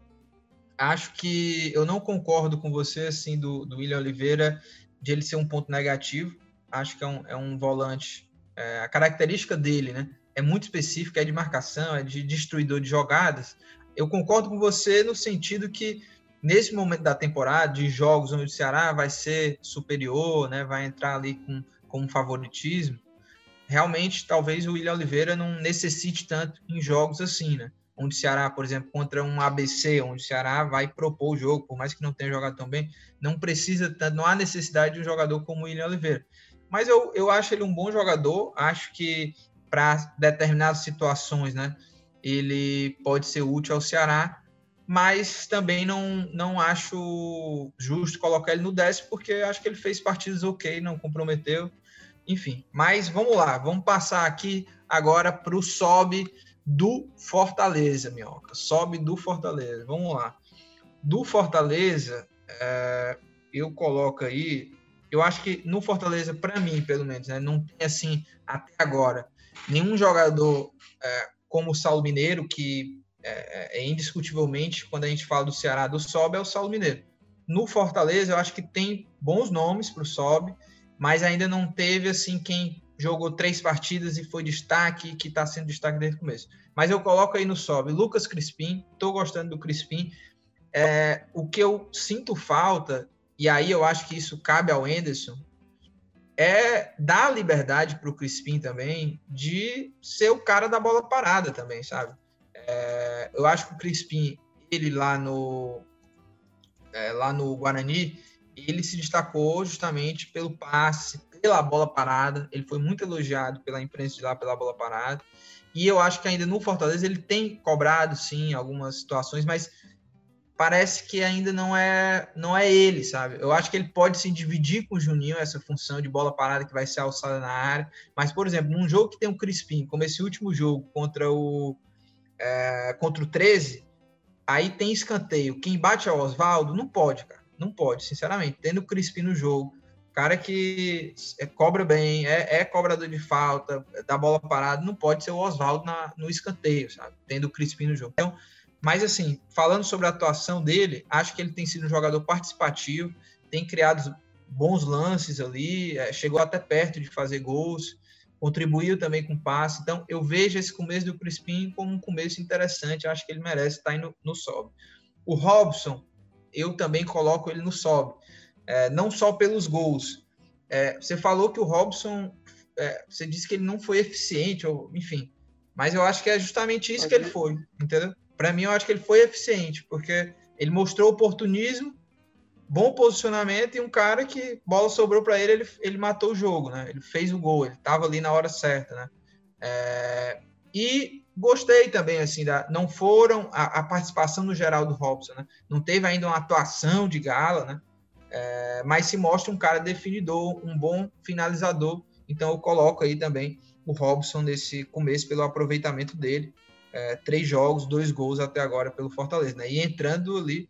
acho que eu não concordo com você, assim, do, do William Oliveira, de ele ser um ponto negativo acho que é um, é um volante. É, a característica dele, né? É muito específica, é de marcação, é de destruidor de jogadas. Eu concordo com você no sentido que nesse momento da temporada, de jogos onde o Ceará vai ser superior, né? Vai entrar ali com, com favoritismo. Realmente, talvez o William Oliveira não necessite tanto em jogos assim, né? Onde o Ceará, por exemplo, contra um ABC, onde o Ceará vai propor o jogo, por mais que não tenha jogado tão bem, não precisa tanto, não há necessidade de um jogador como o William Oliveira. Mas eu, eu acho ele um bom jogador. Acho que para determinadas situações, né, ele pode ser útil ao Ceará. Mas também não, não acho justo colocar ele no décimo, porque acho que ele fez partidas ok, não comprometeu. Enfim, mas vamos lá, vamos passar aqui agora para o sobe do Fortaleza, Minhoca. Sobe do Fortaleza. Vamos lá. Do Fortaleza, é, eu coloco aí eu acho que no Fortaleza, para mim, pelo menos, né, não tem assim, até agora, nenhum jogador é, como o Saulo Mineiro, que é, é, indiscutivelmente, quando a gente fala do Ceará, do Sobe, é o Saulo Mineiro. No Fortaleza, eu acho que tem bons nomes para o Sobe, mas ainda não teve assim quem jogou três partidas e foi destaque, que está sendo destaque desde o começo. Mas eu coloco aí no Sobe Lucas Crispim, estou gostando do Crispim. É, o que eu sinto falta e aí eu acho que isso cabe ao Enderson, é dar liberdade para o Crispim também de ser o cara da bola parada também, sabe? É, eu acho que o Crispim, ele lá no, é, lá no Guarani, ele se destacou justamente pelo passe, pela bola parada. Ele foi muito elogiado pela imprensa de lá pela bola parada. E eu acho que ainda no Fortaleza ele tem cobrado, sim, algumas situações, mas parece que ainda não é não é ele, sabe? Eu acho que ele pode se dividir com o Juninho essa função de bola parada que vai ser alçada na área. Mas, por exemplo, num jogo que tem um Crispim, como esse último jogo contra o é, contra o 13, aí tem escanteio. Quem bate é o Oswaldo, não pode, cara. Não pode, sinceramente. Tendo o Crispim no jogo, cara que é, cobra bem, é, é, cobrador de falta, da bola parada, não pode ser o Oswaldo no escanteio, sabe? Tendo o Crispim no jogo. Então, mas, assim, falando sobre a atuação dele, acho que ele tem sido um jogador participativo, tem criado bons lances ali, é, chegou até perto de fazer gols, contribuiu também com passe. Então, eu vejo esse começo do Crispim como um começo interessante, acho que ele merece estar no, no sobe. O Robson, eu também coloco ele no sobe, é, não só pelos gols. É, você falou que o Robson, é, você disse que ele não foi eficiente, ou, enfim, mas eu acho que é justamente isso que ele foi, entendeu? para mim, eu acho que ele foi eficiente, porque ele mostrou oportunismo, bom posicionamento e um cara que bola sobrou para ele, ele, ele matou o jogo, né? Ele fez o gol, ele estava ali na hora certa, né? É, e gostei também, assim, da, não foram a, a, participação no geral do Robson, né? Não teve ainda uma atuação de gala, né? É, mas se mostra um cara definidor, um bom finalizador. Então eu coloco aí também o Robson nesse começo pelo aproveitamento dele. É, três jogos, dois gols até agora pelo Fortaleza, né? E entrando ali,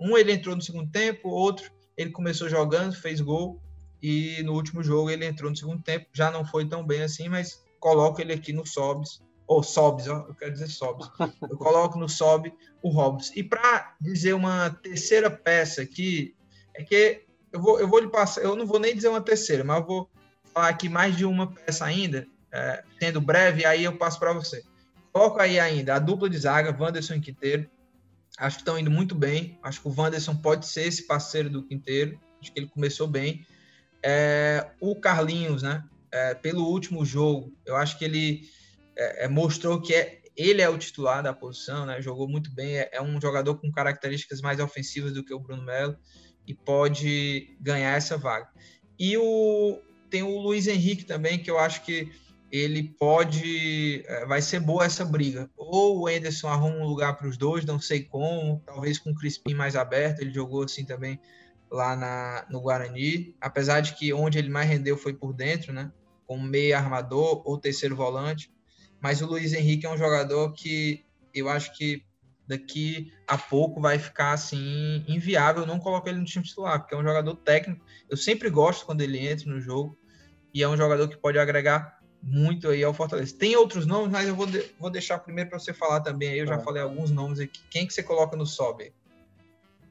um ele entrou no segundo tempo, outro ele começou jogando, fez gol, e no último jogo ele entrou no segundo tempo, já não foi tão bem assim, mas coloco ele aqui no Sobs, ou Sobs, eu quero dizer Sobs. Eu coloco no Sob o Hobbs. E para dizer uma terceira peça aqui, é que eu vou, eu vou lhe passar, eu não vou nem dizer uma terceira, mas eu vou falar aqui mais de uma peça ainda, é, sendo breve, aí eu passo para você. Coloco aí ainda a dupla de zaga, Wanderson e Quinteiro. Acho que estão indo muito bem. Acho que o Wanderson pode ser esse parceiro do Quinteiro. Acho que ele começou bem. É, o Carlinhos, né? É, pelo último jogo, eu acho que ele é, é, mostrou que é, ele é o titular da posição, né? Jogou muito bem, é, é, um jogador com características mais ofensivas do que o Bruno Melo e pode ganhar essa vaga. E o, tem o Luiz Henrique também, que eu acho que ele pode. É, vai ser boa essa briga. Ou o Enderson arruma um lugar para os dois, não sei como, talvez com o Crispim mais aberto, ele jogou assim também lá na, no Guarani, apesar de que onde ele mais rendeu foi por dentro, né? Como meio armador ou terceiro volante. Mas o Luiz Henrique é um jogador que eu acho que daqui a pouco vai ficar assim inviável não colocar ele no time titular, porque é um jogador técnico. Eu sempre gosto quando ele entra no jogo e é um jogador que pode agregar muito aí ao Fortaleza. Tem outros nomes, mas eu vou, de, vou deixar primeiro para você falar também. Eu já é. falei alguns nomes aqui. Quem que você coloca no sobe?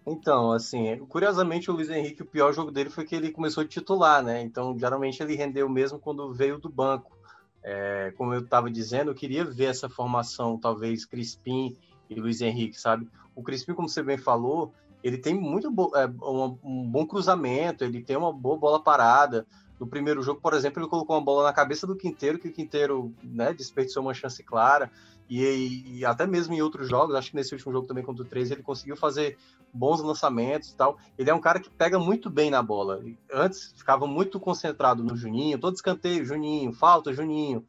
Então, assim, curiosamente o Luiz Henrique, o pior jogo dele foi que ele começou a titular, né? Então, geralmente ele rendeu mesmo quando veio do banco. É, como eu estava dizendo, eu queria ver essa formação, talvez Crispim e Luiz Henrique, sabe? O Crispim, como você bem falou, ele tem muito bo é, um, um, bom cruzamento, ele tem uma boa bola parada. No primeiro jogo, por exemplo, ele colocou uma bola na cabeça do Quinteiro, que o Quinteiro né, desperdiçou uma chance clara. E, e, até mesmo em outros jogos, acho que nesse último jogo também contra o 13, ele conseguiu fazer bons lançamentos e tal. Ele é um cara que pega muito bem na bola. Antes ficava muito concentrado no Juninho, todo escanteio, Juninho, falta, Juninho,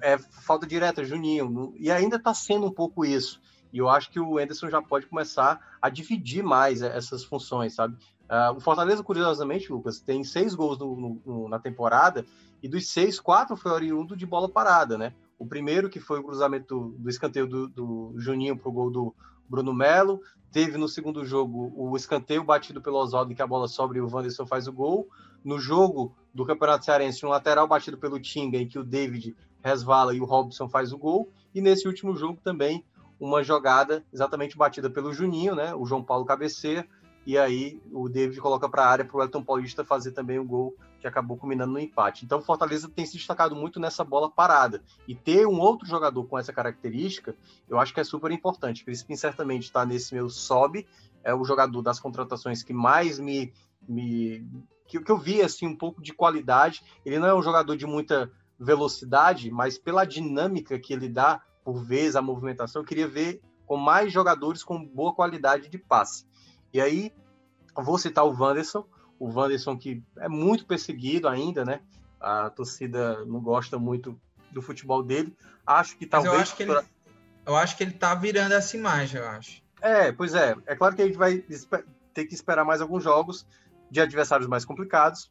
é, falta direta, Juninho. E ainda está sendo um pouco isso. E eu acho que o Anderson já pode começar a dividir mais essas funções, sabe? Uh, o Fortaleza, curiosamente, Lucas, tem seis gols no, no, na temporada e dos seis, quatro foi oriundo de bola parada, né? O primeiro, que foi o cruzamento do escanteio do, do Juninho para o gol do Bruno Melo. Teve no segundo jogo o escanteio batido pelo Oswaldo, que a bola sobra e o Wanderson faz o gol. No jogo do Campeonato Cearense, um lateral batido pelo Tinga, em que o David resvala e o Robson faz o gol. E nesse último jogo também, uma jogada exatamente batida pelo Juninho, né? O João Paulo cabeceia e aí o David coloca para a área para o Elton Paulista fazer também o gol que acabou culminando no empate. Então o Fortaleza tem se destacado muito nessa bola parada. E ter um outro jogador com essa característica, eu acho que é super importante. Crispim certamente está nesse meu sobe, é o jogador das contratações que mais me. me que, que eu vi assim, um pouco de qualidade. Ele não é um jogador de muita velocidade, mas pela dinâmica que ele dá, por vez, a movimentação, eu queria ver com mais jogadores com boa qualidade de passe. E aí, vou citar o Wanderson, o Wanderson que é muito perseguido ainda, né? A torcida não gosta muito do futebol dele. Acho que talvez. eu acho que, ele, eu acho que ele tá virando essa imagem, eu acho. É, pois é. É claro que a gente vai ter que esperar mais alguns jogos de adversários mais complicados,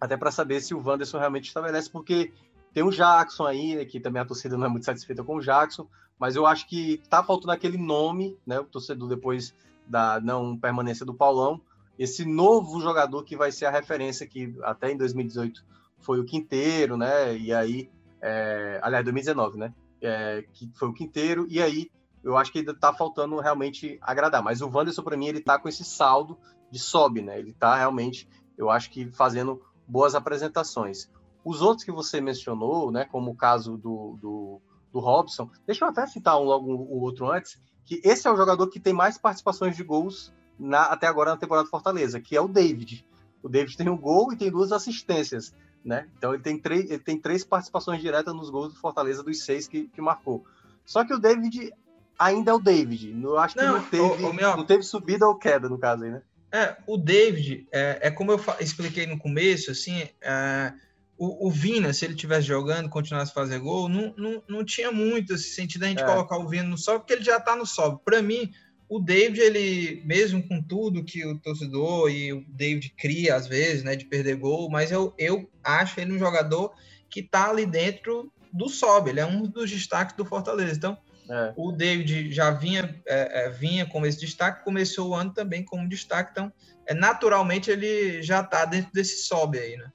até para saber se o Wanderson realmente estabelece, porque tem o Jackson aí, né, que também a torcida não é muito satisfeita com o Jackson, mas eu acho que tá faltando aquele nome, né? O torcedor depois da não permanência do Paulão, esse novo jogador que vai ser a referência que até em 2018 foi o Quinteiro, né? E aí, é, aliás, 2019, né? É, que foi o Quinteiro, e aí eu acho que ainda tá faltando realmente agradar. Mas o Wanderson, para mim, ele tá com esse saldo de sobe, né? Ele tá realmente, eu acho que fazendo boas apresentações. Os outros que você mencionou, né? Como o caso do, do, do Robson, deixa eu até citar um, logo o outro antes, que esse é o jogador que tem mais participações de gols na, até agora na temporada do Fortaleza, que é o David. O David tem um gol e tem duas assistências, né? Então ele tem, três, ele tem três participações diretas nos gols do Fortaleza dos seis que, que marcou. Só que o David ainda é o David. Eu acho que não, não teve, o, o meu... não teve subida ou queda no caso aí, né? É, o David, é, é como eu expliquei no começo, assim, é, o, o, Vina, se ele tivesse jogando, continuasse a fazer gol, não, não, não tinha muito esse sentido a gente é. colocar o Vina no sobe, porque ele já tá no sobe. Para mim, o David, ele, mesmo com tudo que o torcedor e o David cria, às vezes, né, de perder gol, mas eu, eu acho ele um jogador que tá ali dentro do sobe, ele é um dos destaques do Fortaleza. Então, é. o David já vinha, é, é, vinha como esse destaque, começou o ano também como destaque, então, é, naturalmente, ele já tá dentro desse sobe aí, né?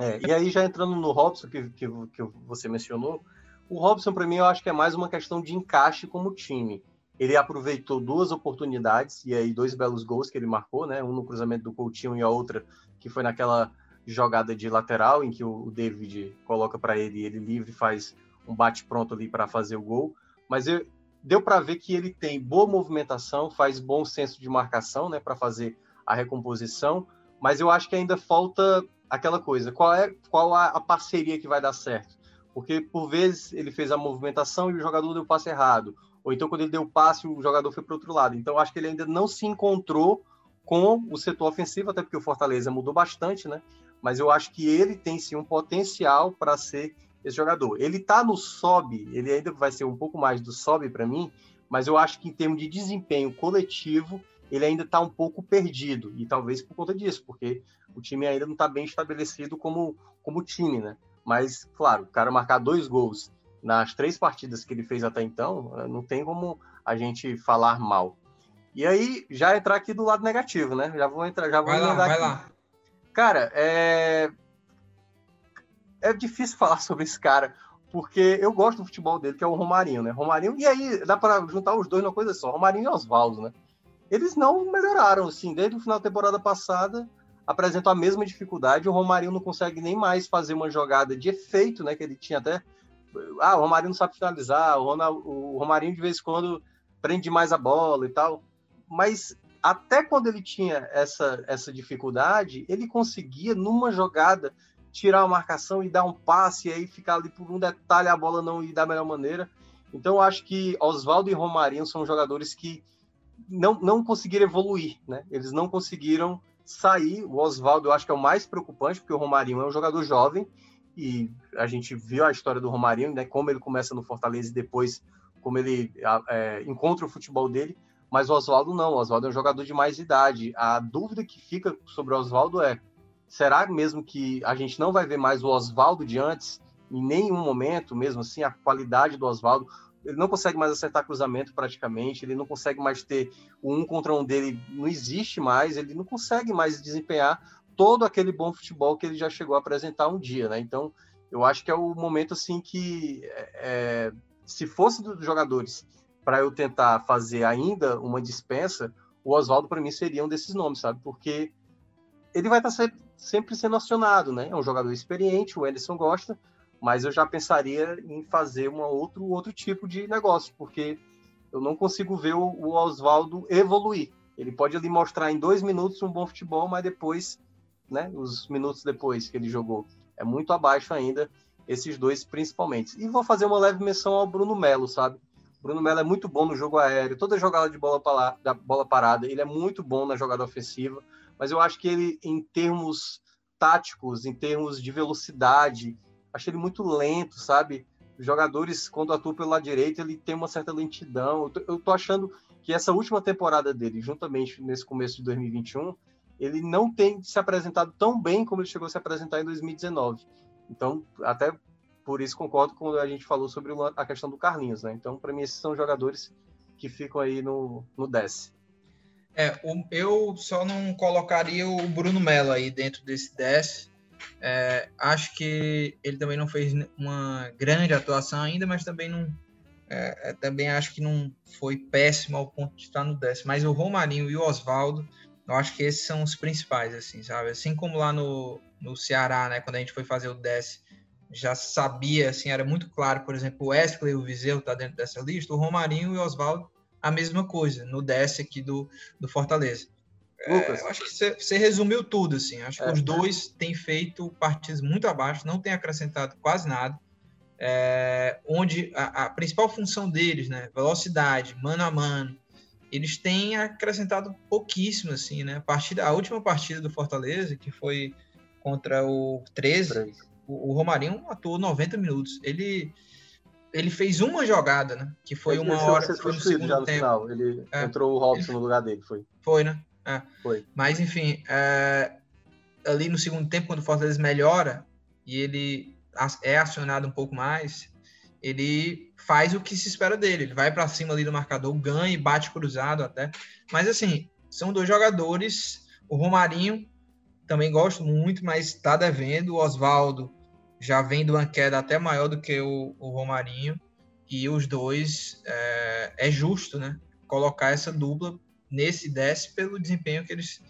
É, e aí, já entrando no Robson, que, que, que você mencionou, o Robson, para mim, eu acho que é mais uma questão de encaixe como time. Ele aproveitou duas oportunidades, e aí dois belos gols que ele marcou, né? Um no cruzamento do Coutinho e a outra que foi naquela jogada de lateral, em que o David coloca para ele, ele livre faz um bate pronto ali para fazer o gol. Mas eu, deu para ver que ele tem boa movimentação, faz bom senso de marcação, né, para fazer a recomposição. Mas eu acho que ainda falta aquela coisa, qual é qual a, a, parceria que vai dar certo? Porque por vezes ele fez a movimentação e o jogador deu o passe errado, ou então quando ele deu o passe o jogador foi para outro lado. Então acho que ele ainda não se encontrou com o setor ofensivo, até porque o Fortaleza mudou bastante, né? Mas eu acho que ele tem sim um potencial para ser esse jogador. Ele está no sobe, ele ainda vai ser um pouco mais do sobe para mim, mas eu acho que em termos de desempenho coletivo, ele ainda está um pouco perdido, e talvez por conta disso, porque o time ainda não está bem estabelecido como, como time, né? Mas, claro, o cara marcar dois gols nas três partidas que ele fez até então, eh, não tem como a gente falar mal. E aí, já entrar aqui do lado negativo, né? Já vou entrar, já vou vai lá, vai aqui. lá. Cara, é... é difícil falar sobre esse cara, porque eu gosto do futebol dele, que é o Romarinho, né? Romarinho, e aí dá para juntar os dois numa coisa só, Romarinho e Oswaldo, né? Eles não melhoraram, assim, desde o final da temporada passada apresentam a mesma dificuldade, o Romarinho não consegue nem mais fazer uma jogada de efeito, né, que ele tinha até, ah, o Romarinho não sabe finalizar, o, o Romarinho de vez em quando prende mais a bola e tal, mas até quando ele tinha essa, essa dificuldade, ele conseguia, numa jogada, tirar a marcação e dar um passe, e aí ficar ali por um detalhe a bola não ir da melhor maneira. Então, eu acho que Oswaldo e Romarinho são jogadores que não, não conseguiram evoluir, né? Eles não conseguiram sair. O Oswaldo, eu acho que é o mais preocupante, porque o Romarinho é um jogador jovem e a gente viu a história do Romarinho, né? Como ele começa no Fortaleza e depois como ele é, encontra o futebol dele. Mas o Oswaldo não, o Oswaldo é um jogador de mais idade. A dúvida que fica sobre o Oswaldo é: será mesmo que a gente não vai ver mais o Oswaldo de antes? Em nenhum momento, mesmo assim, a qualidade do Oswaldo ele não consegue mais acertar cruzamento praticamente, ele não consegue mais ter o um contra um dele, não existe mais, ele não consegue mais desempenhar todo aquele bom futebol que ele já chegou a apresentar um dia, né? Então, eu acho que é o momento assim que, é, se fosse dos jogadores para eu tentar fazer ainda uma dispensa, o Oswaldo para mim seria um desses nomes, sabe? Porque ele vai estar tá sempre sendo acionado, né? É um jogador experiente, o Anderson gosta, mas eu já pensaria em fazer um outro, outro tipo de negócio, porque eu não consigo ver o, o Oswaldo evoluir. Ele pode ali mostrar em dois minutos um bom futebol, mas depois, né, os minutos depois que ele jogou, é muito abaixo ainda, esses dois principalmente. E vou fazer uma leve menção ao Bruno Melo, sabe? Bruno Melo é muito bom no jogo aéreo, toda jogada de bola, para, da bola parada, ele é muito bom na jogada ofensiva, mas eu acho que ele, em termos táticos, em termos de velocidade, achei ele muito lento, sabe? Os jogadores, quando atuam pelo lado direito, ele tem uma certa lentidão. Eu tô, eu tô achando que essa última temporada dele, juntamente nesse começo de 2021, ele não tem se apresentado tão bem como ele chegou a se apresentar em 2019. Então, até por isso concordo com a gente falou sobre a questão do Carlinhos, né? Então, para mim, esses são jogadores que ficam aí no, no 10. É, eu só não colocaria o Bruno Mello aí dentro desse 10, é, acho que ele também não fez uma grande atuação ainda, mas também não. É, é, também acho que não foi péssimo ao ponto de estar no décimo. Mas o Romarinho e o Oswaldo, eu acho que esses são os principais, assim, sabe? Assim como lá no, no Ceará, né, quando a gente foi fazer o décimo, já sabia, assim, era muito claro, por exemplo, o Wesley e o Viseu tá dentro dessa lista, o Romarinho e o Oswaldo a mesma coisa, no décimo aqui do, do Fortaleza. Lucas. É, eu acho que você, resumiu tudo, assim. Acho é, que os dois têm feito partidas muito abaixo, não têm acrescentado quase nada. é, onde a, a, principal função deles, né, velocidade, mano a mano, eles têm acrescentado pouquíssimo, assim, né? A, partida, a última partida do Fortaleza, que foi contra o 13, o, o Romarinho atuou 90 minutos. Ele ele fez uma jogada, né? Que foi ele uma hora. Foi no segundo tempo. final. Ele é. entrou o Robson no lugar dele, foi. Foi, né? É. Foi. Mas enfim, é, ali no segundo tempo, quando o Fortaleza melhora e ele é acionado um pouco mais, ele faz o que se espera dele. Ele vai para cima ali do marcador, ganha e bate cruzado até. Mas assim, são dois jogadores. O Romarinho também gosto muito, mas está devendo. O Oswaldo já vem de uma queda até maior do que o, o Romarinho, e os dois é, é, justo, né? Colocar essa dupla nesse 10 pelo desempenho que eles,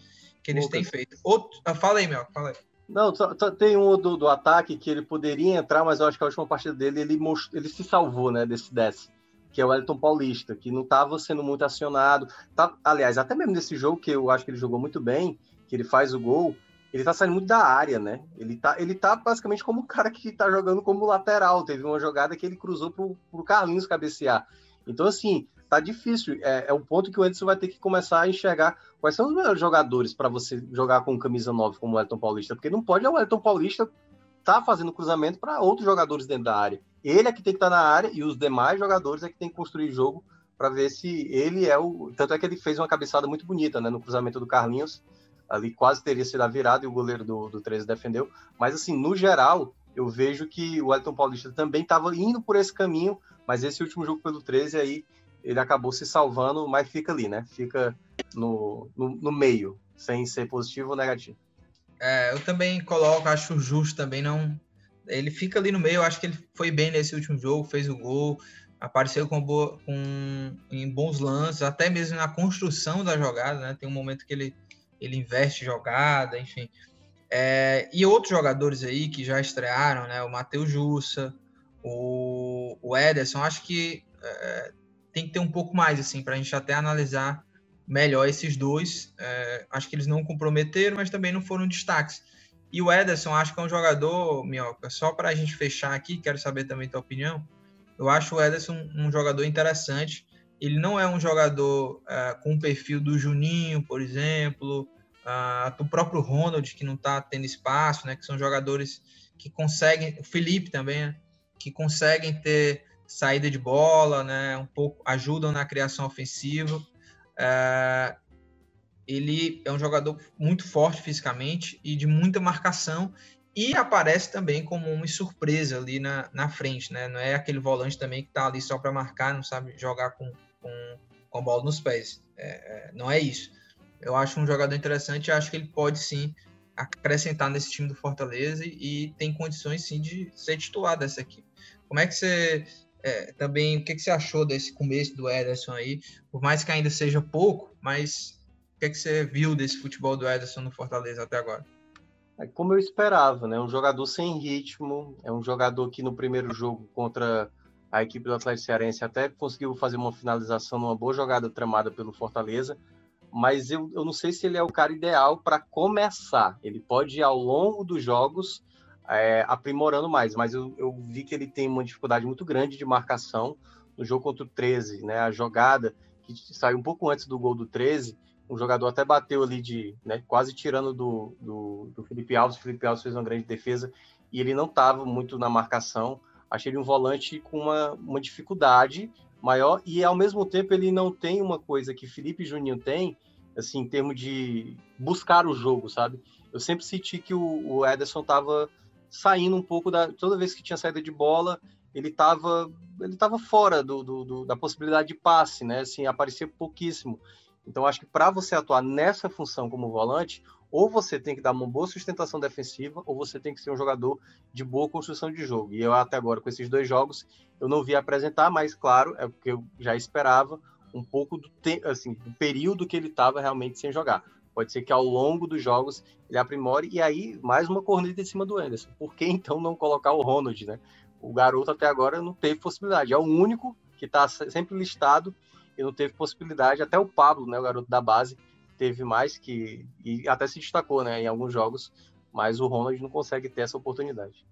que eles têm feito. Outro, ah, fala aí, Mel, fala aí. Não, tem um do, do ataque que ele poderia entrar, mas eu acho que a última partida dele ele, most... ele se salvou, né, desse 10, que é o Elton Paulista, que não estava sendo muito acionado. Tá, aliás, até mesmo nesse jogo que eu acho que ele jogou muito bem, que ele faz o gol, ele tá saindo muito da área, né? Ele tá, ele tá basicamente como o cara que tá jogando como lateral. Teve uma jogada que ele cruzou pro, pro Carlinhos cabecear. Então, assim, tá difícil. É, é um ponto que o Anderson vai ter que começar a enxergar quais são os melhores jogadores para você jogar com camisa 9 como o Elton Paulista. Porque não pode o Elton Paulista tá fazendo cruzamento para outros jogadores dentro da área. Ele é que tem que estar tá na área e os demais jogadores é que tem que construir jogo para ver se ele é o. Tanto é que ele fez uma cabeçada muito bonita, né? No cruzamento do Carlinhos ali quase teria sido a virada e o goleiro do, do 13 defendeu. Mas, assim, no geral, eu vejo que o Elton Paulista também estava indo por esse caminho, mas esse último jogo pelo 13 aí, ele acabou se salvando, mas fica ali, né? Fica no, no, no meio, sem ser positivo ou negativo. É, eu também coloco, acho justo também, não. Ele fica ali no meio, acho que ele foi bem nesse último jogo, fez o gol, apareceu com, boa, com em bons lances, até mesmo na construção da jogada, né? Tem um momento que ele ele investe jogada, enfim. É, e outros jogadores aí que já estrearam, né? O Matheus Jussa, o, o Ederson, acho que é, tem que ter um pouco mais, assim, para a gente até analisar melhor esses dois. É, acho que eles não comprometeram, mas também não foram destaques. E o Ederson, acho que é um jogador, Minhoca, só para a gente fechar aqui, quero saber também tua opinião. Eu acho o Ederson um, um jogador interessante. Ele não é um jogador uh, com o perfil do Juninho, por exemplo, uh, do próprio Ronald, que não está tendo espaço, né? Que são jogadores que conseguem, o Felipe também, né, que conseguem ter saída de bola, né? Um pouco ajudam na criação ofensiva. Uh, ele é um jogador muito forte fisicamente e de muita marcação e aparece também como uma surpresa ali na, na frente, né? Não é aquele volante também que está ali só para marcar, não sabe jogar com, com, com a bola nos pés. É, é, não é isso. Eu acho um jogador interessante, acho que ele pode sim acrescentar nesse time do Fortaleza e, e tem condições sim de ser titular dessa equipe. Como é que você é, também, o que, que você achou desse começo do Ederson aí? Por mais que ainda seja pouco, mas o que, que você viu desse futebol do Ederson no Fortaleza até agora? É como eu esperava, né? Um jogador sem ritmo, é um jogador que no primeiro jogo contra a equipe do Atlético Cearense até conseguiu fazer uma finalização numa boa jogada tramada pelo Fortaleza, mas eu, eu não sei se ele é o cara ideal para começar. Ele pode ir ao longo dos jogos é, aprimorando mais, mas eu, eu, vi que ele tem uma dificuldade muito grande de marcação no jogo contra o 13, né? A jogada que saiu um pouco antes do gol do 13, um jogador até bateu ali de, né, quase tirando do, do, do Felipe Alves, o Felipe Alves fez uma grande defesa e ele não estava muito na marcação achei ele um volante com uma, uma dificuldade maior e ao mesmo tempo ele não tem uma coisa que Felipe Juninho tem, assim, em termos de buscar o jogo, sabe? Eu sempre senti que o, o Ederson estava saindo um pouco da toda vez que tinha saída de bola, ele estava ele tava fora do, do, do, da possibilidade de passe, né? Assim, aparecia pouquíssimo. Então acho que para você atuar nessa função como volante, ou você tem que dar uma boa sustentação defensiva, ou você tem que ser um jogador de boa construção de jogo. E eu até agora, com esses dois jogos, eu não vi apresentar, mas claro, é o que eu já esperava, um pouco do, te assim, do período que ele estava realmente sem jogar. Pode ser que ao longo dos jogos ele aprimore, e aí mais uma corneta em cima do Anderson. Por que então não colocar o Ronald, né? O garoto até agora não teve possibilidade. É o único que está sempre listado e não teve possibilidade. Até o Pablo, né, o garoto da base, teve mais que e até se destacou, né, em alguns jogos, mas o Ronald não consegue ter essa oportunidade.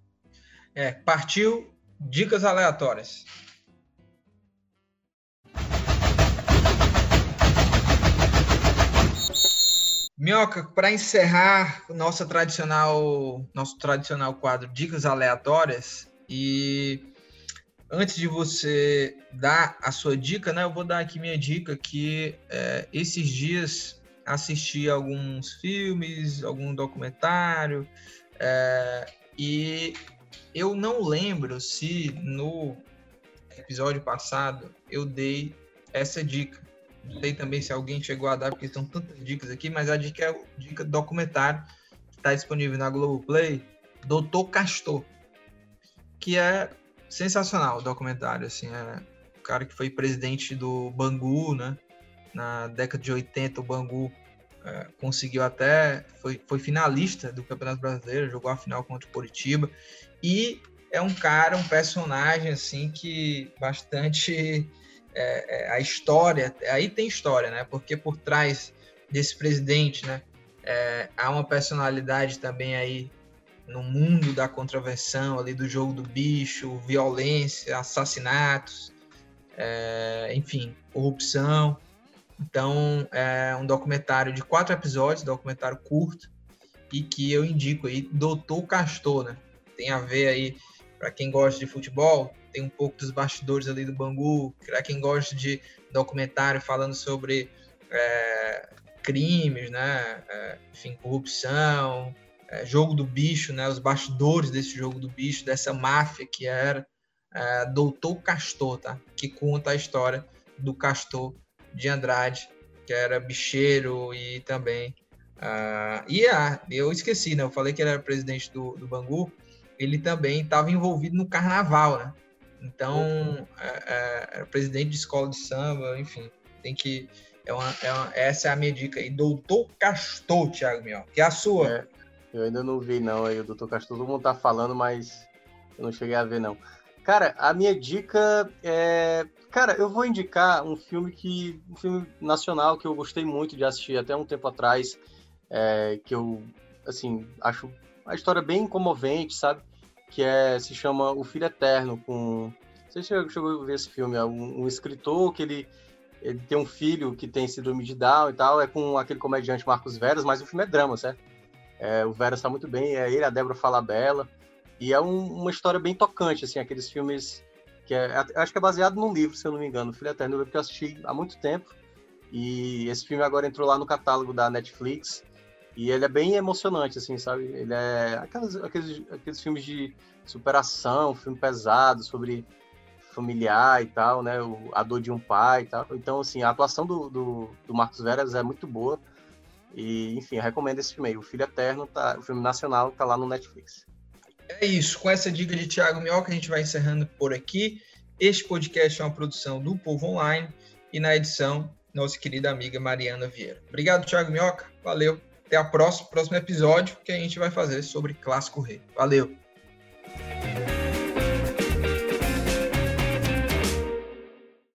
É, partiu dicas aleatórias. Minhoca, para encerrar nossa tradicional, nosso tradicional quadro Dicas Aleatórias, e antes de você dar a sua dica, né, eu vou dar aqui minha dica que é, esses dias assisti alguns filmes, algum documentário, é, e eu não lembro se no episódio passado eu dei essa dica. Não sei também se alguém chegou a dar, porque são tantas dicas aqui, mas a dica é a dica do documentário que está disponível na Globoplay, Doutor Castor, que é sensacional o documentário, assim, é o cara que foi presidente do Bangu, né? Na década de 80, o Bangu é, conseguiu até, foi, foi finalista do Campeonato Brasileiro, jogou a final contra o Curitiba, e é um cara, um personagem, assim, que bastante é, é, a história, aí tem história, né? Porque por trás desse presidente, né, é, há uma personalidade também aí no mundo da contravenção, ali do jogo do bicho, violência, assassinatos, é, enfim, corrupção. Então, é um documentário de quatro episódios, documentário curto, e que eu indico aí, Doutor Castor, né? Tem a ver aí, para quem gosta de futebol, tem um pouco dos bastidores ali do Bangu, para quem gosta de documentário falando sobre é, crimes, né, é, enfim, corrupção, é, jogo do bicho, né, os bastidores desse jogo do bicho, dessa máfia que era é, Doutor Castor, tá, que conta a história do Castor de Andrade, que era bicheiro e também Uh, e ah, eu esqueci, né? Eu falei que ele era presidente do, do Bangu. Ele também estava envolvido no carnaval, né? Então, é, é, é, presidente de escola de samba, enfim, tem que. É uma, é uma, essa é a minha dica aí. Doutor Castor, Thiago Mion, que é a sua. É, eu ainda não vi, não, aí o Doutor Castor, todo mundo tá falando, mas eu não cheguei a ver, não. Cara, a minha dica é. Cara, eu vou indicar um filme que. um filme nacional que eu gostei muito de assistir até um tempo atrás. É, que eu, assim, acho a história bem comovente, sabe? Que é, se chama O Filho Eterno, com... Você chegou a ver esse filme, é um, um escritor que ele, ele tem um filho que tem síndrome de Down e tal, é com aquele comediante Marcos Veras, mas o filme é drama, certo? É, o Veras está muito bem, é ele, a Débora Falabella, e é um, uma história bem tocante, assim, aqueles filmes que é, acho que é baseado num livro, se eu não me engano, o Filho Eterno, que eu assisti há muito tempo, e esse filme agora entrou lá no catálogo da Netflix, e ele é bem emocionante, assim, sabe? Ele é aqueles, aqueles filmes de superação, filme pesado, sobre familiar e tal, né? O, a dor de um pai e tal. Então, assim, a atuação do, do, do Marcos Veras é muito boa. E, enfim, recomendo esse filme aí. O Filho Eterno, tá, o filme nacional, tá lá no Netflix. É isso. Com essa dica de Thiago Mioca, a gente vai encerrando por aqui. Este podcast é uma produção do Povo Online e na edição, nossa querida amiga Mariana Vieira. Obrigado, Thiago Mioca. Valeu até o próximo, próximo episódio que a gente vai fazer sobre Clássico Rei. Valeu!